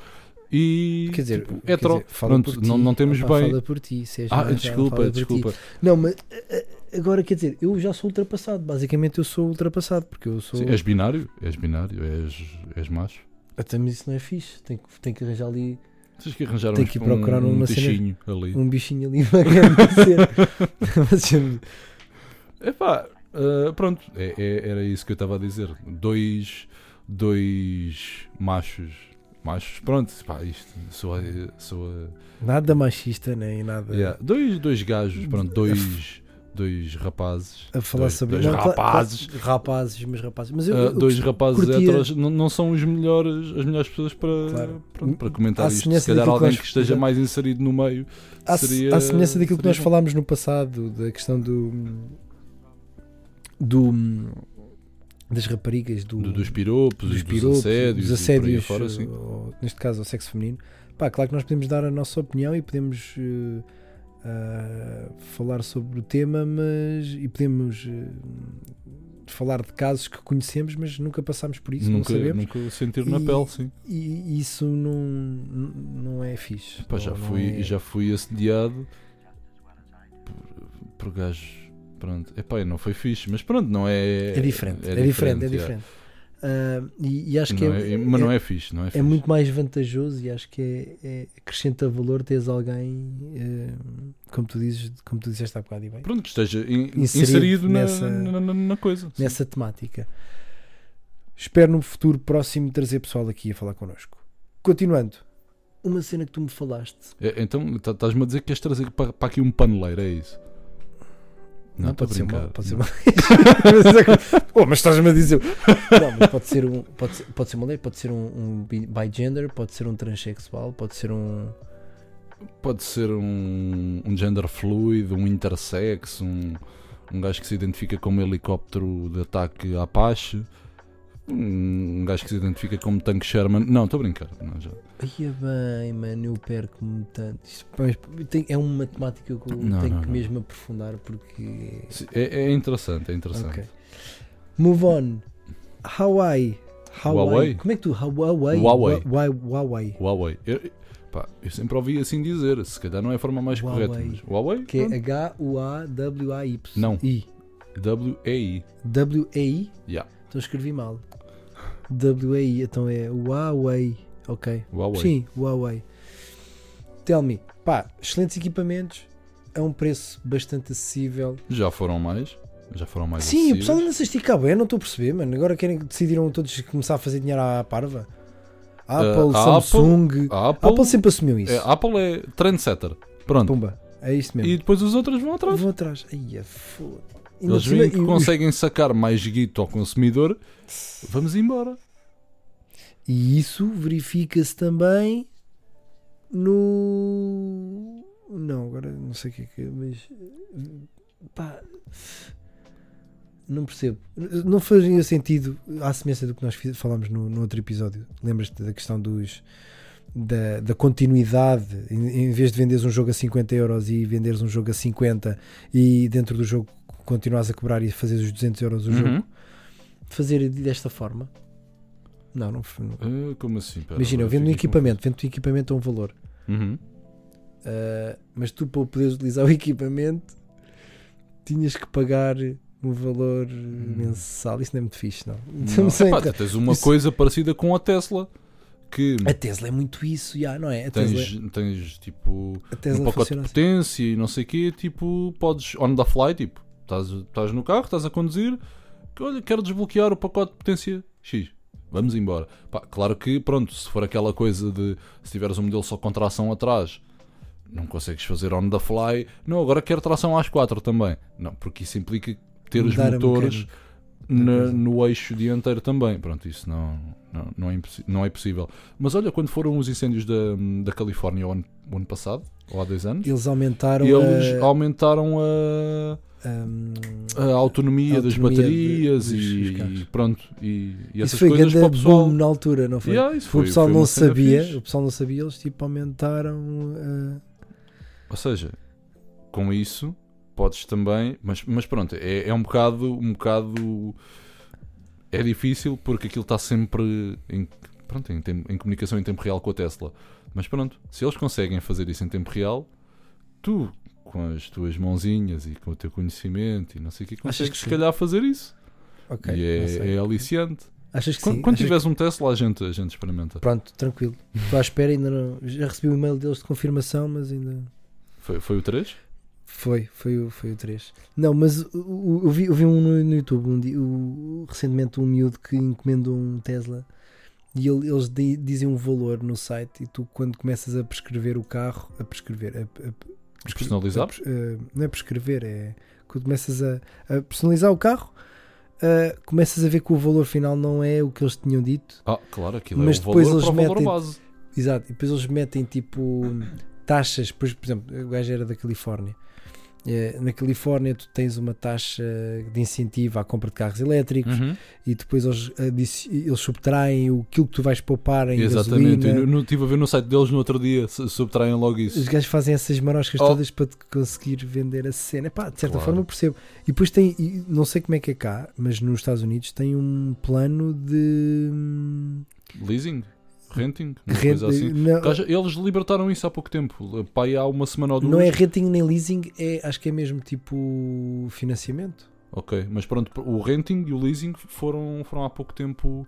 e Quer dizer, tipo, hetero. dizer, Pronto, ti. não, não temos Opa, bem. Fala por ti, Ah, mais, desculpa, por ti. desculpa. Não, mas eh, agora quer dizer, eu já sou ultrapassado. Basicamente, eu sou ultrapassado porque eu sou. Sim, és binário, és binário, és, és macho. Até mas isso não é fixe. Tem que, tem que arranjar ali Tens que arranjar Tem que ir procurar um, uma um cena- ali. um bichinho ali bacana Epá, ah, pronto, é- é- era isso que eu estava a dizer. Dois, dois machos. Machos, pronto, pá, isto, sou, a- sou a- nada machista, nem nada yeah, dois, dois gajos, pronto, dois, dois rapazes. a falar dois, sobre dois não, rapazes. rapazes, mas rapazes. Mas eu, eu dois rapazes curtia- heteros não, não são os melhores, as melhores pessoas para, Claro. pronto, para comentar isto. Se calhar daquilo que alguém nós- que esteja mais inserido no meio à, seria. à semelhança daquilo que nós seria falámos no passado, da questão do. do das raparigas, do, Do- dos piropos, dos piropos, dos assédios, dos assédios, ou, neste caso ao sexo feminino. Pá, claro que nós podemos dar a nossa opinião e podemos eh, ah, falar sobre o tema, mas e podemos eh, falar de casos que conhecemos, mas nunca passámos por isso, nunca, não sabemos. nunca sentir na E- pele, sim. E isso não, não é fixe. Pá, já, não fui, é- já fui assediado por, por gajos. Pronto, epá, não foi fixe, mas pronto, não é. É diferente, é, diferente, é diferente. Ah, e, e acho que Não é, é- mas não é fixe, não é, é fixe. muito mais vantajoso e acho que é, é- acrescenta valor teres alguém, eh, como tu dizes, como tu disseste há bocado e bem, Pronto, que esteja in- Inserido inserido, na, nessa- na, na- na coisa. sim. nessa temática. Espero no futuro próximo trazer pessoal aqui a falar connosco. Continuando, uma cena que tu me falaste. É, Então, tá- estás-me a dizer que queres trazer para, para aqui um paneleiro, é isso? Não, a pode ser uma, pode ser Não. uma. oh, mas estás-me a dizer. Não, mas pode ser um, pode ser, pode ser uma lei, pode ser um, um bi- bigender, pode ser um transexual, pode ser um. Pode ser um, um gender fluid, um intersex, um, um gajo que se identifica como helicóptero de ataque Apache, um, um gajo que se identifica como tanque Sherman. Não, estou a brincar. Não, já. É bem, mano, eu perco-me tanto. Isto, tem- é uma temática que eu Não, tenho não, que não. mesmo aprofundar porque. É, é interessante, é interessante. Ok. Move on. Hawaii. Huawei? Como é que tu. Huawei? Huawei. Huawei. Huawei. Eu, pá, eu sempre ouvi assim dizer, se calhar não é a forma mais Huawei. correta. Mas Huawei? Que é. H-U-A-W-A-Y. Não. I. W-E-I. W-A-I? Yeah. Então escrevi mal. W-A-I. Então é Huawei. Ok. Huawei. Sim, Huawei. Tell me. Pá, excelentes equipamentos. A um preço bastante acessível. Já foram mais. Já foram mais Sim, o pessoal ainda se estica bem, não estou a perceber, mano. Agora querem, decidiram todos começar a fazer dinheiro à parva. Apple, a Samsung. A Apple, Apple, sempre assumiu isso. é, Apple é trendsetter. Pronto. Pumba, é isso mesmo. E depois os outros vão atrás. Vou atrás. Ai, é foda. Eles veem que conseguem sacar mais guito ao consumidor. Vamos embora. E isso verifica-se também no. Não, agora não sei o que é que é, mas. Pá. Não percebo. Não fazia sentido, à semelhança do que nós falámos no, no outro episódio. Lembras-te da questão dos. Da, da continuidade, em, em vez de venderes um jogo a 50 euros e venderes um jogo a 50 e dentro do jogo continuares a cobrar e fazeres os 200 euros o Uhum. jogo, fazer desta forma. Não, não, não, Ah, como assim? Pera, Imagina, eu vendo um equipamento, vendo o equipamento a um valor. Uhum. ah, mas tu para poderes utilizar o equipamento tinhas que pagar um valor mensal. Isso não é muito fixe, não. Não, Não sei, epá, tu tens uma Isso- coisa parecida com a Tesla. Que A Tesla é muito isso, já, não é? A Tesla, tens, tens tipo a um Tesla pacote funciona de assim. potência e não sei o quê. Tipo, podes on the fly. Tipo, estás, estás no carro, estás a conduzir. Olha, quero desbloquear o pacote de potência X. Vamos embora. Pá, claro que, pronto, se for aquela coisa de se tiveres um modelo só com tração atrás, não consegues fazer on the fly. Não, agora quero tração às 4 também. Não, porque isso implica ter os Mudar um motores bocadinho coisa. no eixo dianteiro também. Pronto, isso não, não, não, é, não é possível. Mas olha, quando foram os incêndios da, da Califórnia o ano, o ano passado, ou há dois anos, Eles aumentaram eles a, aumentaram a, um, a autonomia, A das autonomia de- baterias dos- e, e pronto. E, e isso foi coisas grande pessoal. boom na altura, não foi? Yeah, isso o foi- pessoal foi não sabia, fixe. o pessoal não sabia, eles tipo aumentaram uh, Ou seja, com isso podes também, mas, mas pronto, é, é um bocado, um bocado é difícil porque aquilo está sempre em, pronto, em, em comunicação em tempo real com a Tesla. Mas pronto, se eles conseguem fazer isso em tempo real, tu com as tuas mãozinhas e com o teu conhecimento e não sei o que consegues que se calhar fazer isso. ok. e é, é aliciante. Achas que Quando, sim? quando Achas tiveres um Tesla, a gente, a gente experimenta. Pronto, tranquilo. Estou à espera, ainda não. Já recebi o e-mail deles de confirmação, mas ainda. Foi, foi o 3? Foi, foi, o- foi o 3. Não, mas o- eu vi, eu vi um no, no YouTube um, o- recentemente um miúdo que encomendou um Tesla e ele- eles di- dizem um valor no site e tu quando começas a prescrever o carro, a prescrever, a, a- prescre- Personalizar? a eh, não é prescrever, é quando começas a, a personalizar o carro, eh, começas a ver que o valor final não é o que eles tinham dito. Ah, claro, aquilo Mas é o depois valor eles metem- base. Exato, e depois eles metem tipo taxas, por, por exemplo, o gajo era da Califórnia. Eh, Na Califórnia tu tens uma taxa de incentivo à compra de carros elétricos Uhum. e depois eles, eles subtraem o aquilo que tu vais poupar em Exatamente, não estive a ver no site deles no outro dia, su- subtraem logo Os isso. gajos fazem essas maroscas Oh. todas para conseguir vender a cena. Epá, de certa Claro. forma eu percebo. E depois tem, não sei como é que é cá, mas nos Estados Unidos tem um plano de hum, Leasing, renting, rent- assim. não, Gaja, Eles libertaram isso há pouco tempo, pai há uma semana ou duas. não é renting nem leasing, é, acho que é mesmo tipo financiamento. Ok, mas pronto, o renting e o leasing foram, foram há pouco tempo.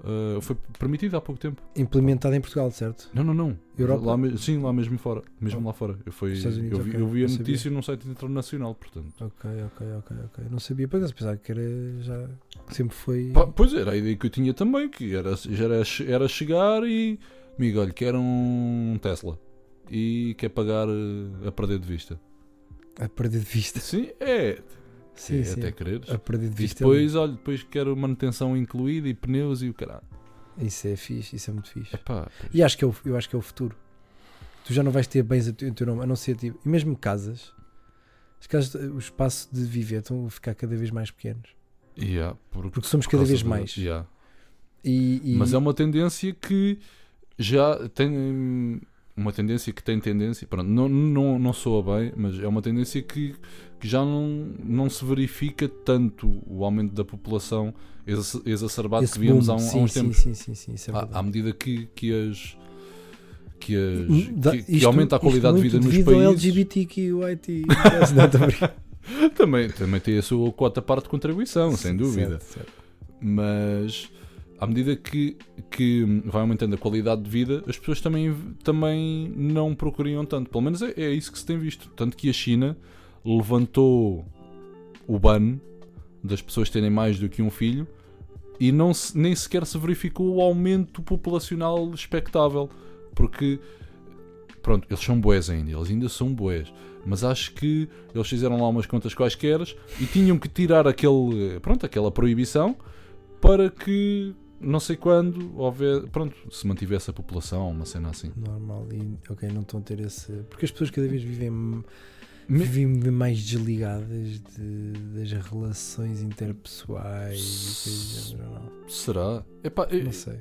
Uh, foi permitido há pouco tempo. Implementado em Portugal, certo? Não, não, não. Europa? Lá sim, lá mesmo fora. Mesmo Oh. lá fora. Eu, fui, Unidos, eu, vi, ok, eu vi a não sabia. notícia num site internacional, portanto. Ok, ok, ok, ok. Não sabia, por acaso pensava que era já. Sempre foi. Pá, pois era a ideia que eu tinha também, que era, já era, era chegar e. Amigo, olha, quero um Tesla. E quer pagar uh, a perder de vista. A perder de vista. Sim, é. Sim, é sim. até quereres. A perder de E vista. depois, olha, depois quero manutenção incluída e pneus e o caralho. Isso é fixe, isso é muito fixe. Epá, pois. E acho que é o, eu acho que é o futuro. Tu já não vais ter bens a teu, a teu nome, a não ser tipo. E mesmo casas. As casas, o espaço de viver estão a ficar cada vez mais pequenos. Yeah, por- Porque somos cada vez da- mais. yeah. E, e- Mas é uma tendência que já tem. Uma tendência que tem tendência, pronto, não, não, não soa bem, mas é uma tendência que, que já não, não se verifica tanto o aumento da população exa- exacerbado Esse que víamos boom, há, um- há sim, uns sim, tempos. Sim, sim, sim, isso é À, à medida que, que as. Que, as, Hum, dá- que, que isto- aumenta a qualidade de vida nos países. LGBTQIT. Brincar. Também, também tem a sua cota parte de contribuição, sem dúvida. Certo, certo. Mas à medida que, que vai aumentando a qualidade de vida, as pessoas também, também não procuriam tanto. Pelo menos é, é isso que se tem visto. Tanto que a China levantou o ban das pessoas terem mais do que um filho e não se- nem sequer se verificou o aumento populacional expectável. Porque, pronto, eles são boés ainda, eles ainda são boés. Mas acho que eles fizeram lá umas contas quaisquer e tinham que tirar aquele, pronto, aquela proibição para que não sei quando houver, pronto, se mantivesse a população, uma cena assim. Normal. E, ok, não estão a ter esse. Porque as pessoas cada vez vivem, Me- vivem mais desligadas de- das relações interpessoais e coisas género, não. Será? Epá, é, Não sei.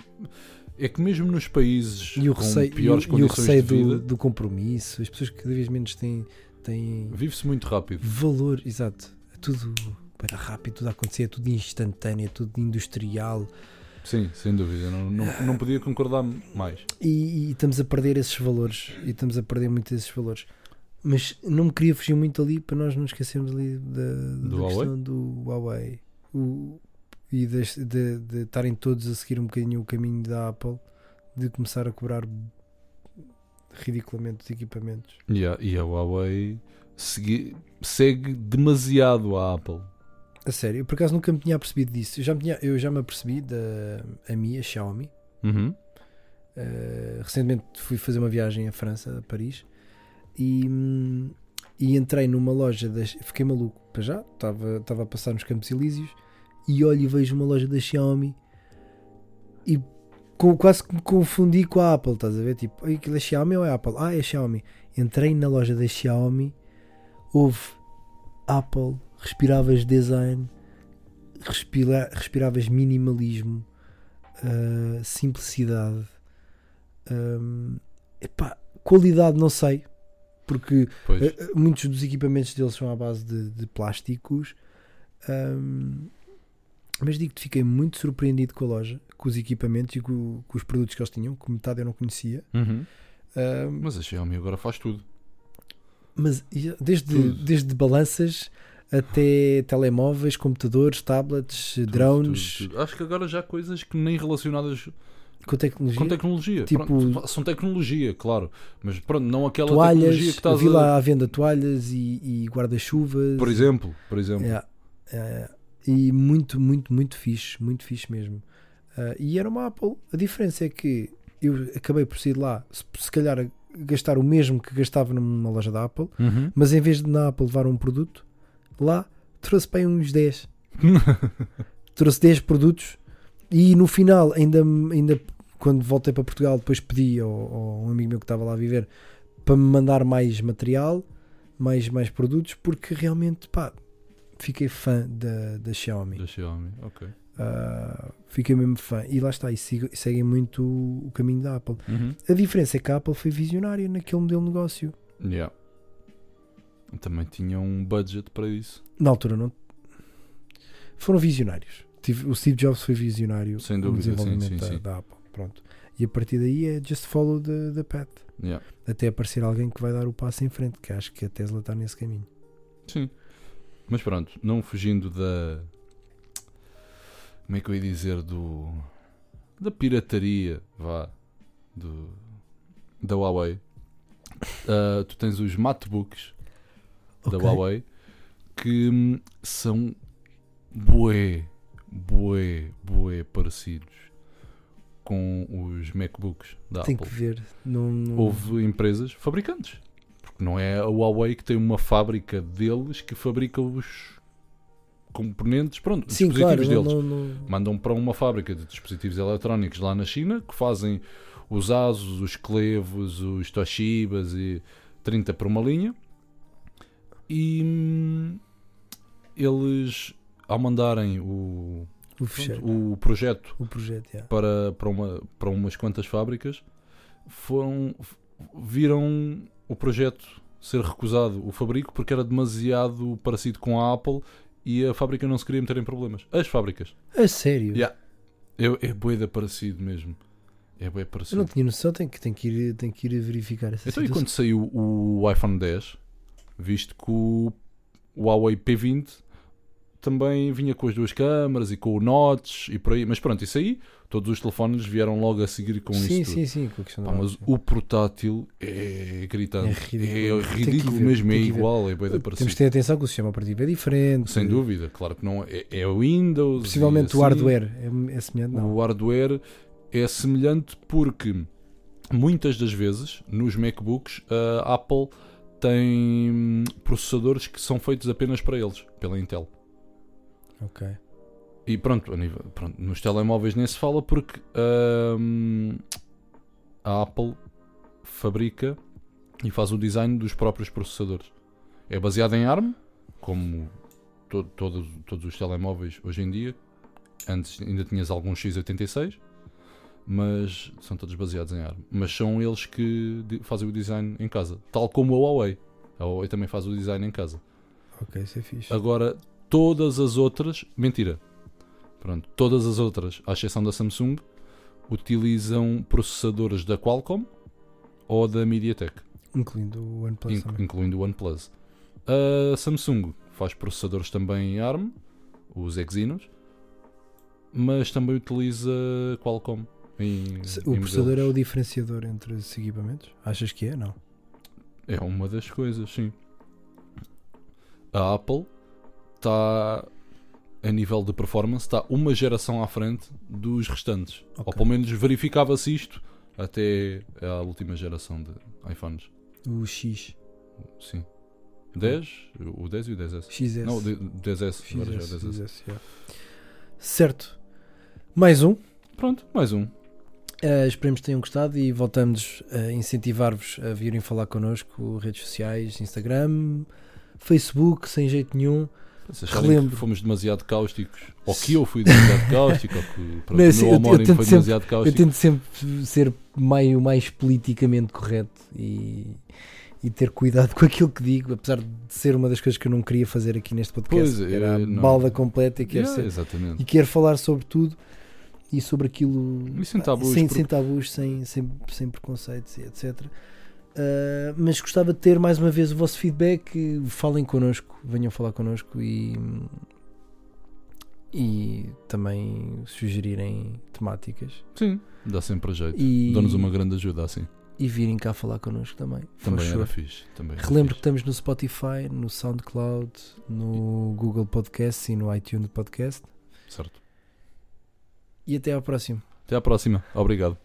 é que mesmo nos países E o com receio, e piores o, e o condições receio de vida, do, do compromisso, as pessoas cada vez menos têm, têm vive-se muito rápido. valor, exato. É tudo rápido, tudo a acontecer, é tudo instantâneo, é tudo industrial. Sim, sem dúvida. Não, não, não podia concordar mais. E, e estamos a perder esses valores. E estamos a perder muito esses valores. Mas não me queria fugir muito ali para nós não esquecermos ali da, da Do questão do Huawei. O, e de de estarem todos a seguir um bocadinho o caminho da Apple, de começar a cobrar ridiculamente os equipamentos. E a, e a Huawei segui- segue demasiado a Apple. A sério, eu por acaso nunca me tinha apercebido disso. Eu já me, tinha, eu já me apercebi da a minha Xiaomi. Uhum. Uh, recentemente fui fazer uma viagem à França, a Paris, e, e entrei numa loja das. Fiquei maluco para já, estava estava a passar nos Campos Elíseos e olho e vejo uma loja da Xiaomi e co- quase que me confundi com a Apple, estás a ver? Tipo, "Oi, aquilo é Xiaomi ou é Apple? Ah, é Xiaomi. Entrei na loja da Xiaomi, houve Apple, respiravas design, respira, respiravas minimalismo, uh, simplicidade. Um, epá, qualidade não sei, porque eh, muitos dos equipamentos deles são à base de, de plásticos. Um, mas digo-te, fiquei muito surpreendido com a loja, com os equipamentos e com, com os produtos que eles tinham, que metade eu não conhecia. Uhum. Um, Mas a Xiaomi agora faz tudo. mas desde, Tudo. desde balanças até telemóveis, computadores, tablets, Tudo, drones, tudo, tudo. Acho que agora já há coisas que nem relacionadas com tecnologia. com tecnologia. Tipo- Pronto, são tecnologia, claro. Mas pronto, não aquela toalhas, tecnologia que estás vi a... lá à venda toalhas e, e guarda-chuvas. Por exemplo, por exemplo. É, é, e muito, muito, muito fixe, muito fixe mesmo. Ah, e era uma Apple. A diferença é que eu acabei por sair lá, se, se calhar a gastar o mesmo que gastava numa loja da Apple, Uhum. mas em vez de na Apple levar um produto, lá trouxe bem uns 10. trouxe 10 produtos e no final, ainda, ainda quando voltei para Portugal, depois pedi ao, ao um amigo meu que estava lá a viver para me mandar mais material, mais, mais produtos, porque realmente pá, fiquei fã da, da Xiaomi. Da Xiaomi, ok. Ah, fiquei mesmo fã. E lá está, e sigo- seguem muito o, o caminho da Apple. Uhum. A diferença é que a Apple foi visionária naquele modelo de negócio. Yeah. Também tinha um budget para isso. Na altura não. Foram visionários. O Steve Jobs foi visionário Sem no dúvida, sim, desenvolvimento sim, da, sim. da Apple. Pronto. E a partir daí é just follow the, the path. Yeah. Até aparecer alguém que vai dar o passo em frente, que acho que a Tesla está nesse caminho. Sim. Mas pronto, não fugindo da. Como é que eu ia dizer? Do. Da pirataria, vá. Do, da Huawei. Ah, tu tens os MacBooks da Ok. Huawei que hum, são bué, bué, bué parecidos com os MacBooks da Tem Apple. que ver. Não, não- Houve empresas fabricantes. Porque não é a Huawei que tem uma fábrica deles que fabrica os componentes, pronto, Sim, claro. dispositivos Não, deles. não, não- Mandam para uma fábrica de dispositivos eletrónicos lá na China que fazem os Asus, os Clevos, os Toshibas e 30 por uma linha. E hum, eles, ao mandarem o, O fecheiro. o projeto O projeto, yeah. para, para, uma, para umas quantas fábricas foram, viram o projeto ser recusado, o fabrico, porque era demasiado parecido com a Apple e a fábrica não se queria meter em problemas. As fábricas. A sério? Yeah. É, é boeda parecido mesmo. É bué Eu parecido. não tinha noção, tenho que, tenho que, ir, tenho que ir verificar essa Então, e situação. quando saiu o iPhone 10, visto que o Huawei P20 também vinha com as duas câmaras e com o notch e por aí, mas pronto, isso aí, todos os telefones vieram logo a seguir com sim, isso sim, sim, questão Pá, da mas o portátil é gritante. É ridículo. É ridículo ver, mesmo, é igual, é bem Temos parecido. que ter atenção que o sistema operativo é diferente. Sem dúvida, claro que não é, é o Windows. Possivelmente e o assim. hardware é, é semelhante, não. O hardware é semelhante porque muitas das vezes nos MacBooks a Apple tem hum, processadores que são feitos apenas para eles, pela Intel. Ok. E pronto, nível- pronto, nos telemóveis nem se fala porque hum, a Apple fabrica e faz o design dos próprios processadores. É baseado em ARM, como to- todos os telemóveis hoje em dia. Antes ainda tinhas alguns x86, mas são todos baseados em ARM. Mas são eles que fazem o design em casa, tal como a Huawei. A Huawei também faz o design em casa. Ok, isso é fixe. Agora, todas as outras, mentira. Pronto, todas as outras, à exceção da Samsung, utilizam processadores da Qualcomm ou da MediaTek, Incluindo o OnePlus inc- também. incluindo o OnePlus. A Samsung faz processadores também em ARM, os Exynos, mas também utiliza Qualcomm. Em, O processador é o diferenciador entre os equipamentos? Achas que é? Não. É uma das coisas, sim. A Apple está, a nível de performance, está uma geração à frente dos restantes. Ou Ok. pelo menos verificava-se isto até a última geração de iPhones. O X. Sim. 10, o 10 e o 10S. XS. Não, o D- 10S, agora já é o XS, 10S. XS, yeah. Certo. Mais um. Pronto, mais um. Uh, esperemos que tenham gostado e voltamos a incentivar-vos a virem falar connosco, redes sociais, Instagram, Facebook, sem jeito nenhum. Acharem Relembro. que fomos demasiado cáusticos, ou que eu fui demasiado cáustico, ou que pronto, Não, o assim, meu eu- eu foi sempre- demasiado Eu cáustico. tento sempre ser meio mais politicamente correto e, e ter cuidado com aquilo que digo, apesar de ser uma das coisas que eu não queria fazer aqui neste podcast. Pois, Era a eu não- balda completa e quero, Yeah, ser- e quero falar sobre tudo e sobre aquilo E sem tabus, sem, porque- sem tabus, sem, sem, sem preconceitos e etc. Uh, mas gostava de ter mais uma vez o vosso feedback. Falem connosco, venham falar connosco e, e também sugerirem temáticas Sim, dá sempre jeito. e, Dá-nos uma grande ajuda assim. e virem cá falar connosco também. Também era fixe. Também era Relembro que fixe. estamos no Spotify, no SoundCloud, no Google Podcast e no iTunes Podcast. Certo. E até à próxima. Até à próxima. Obrigado.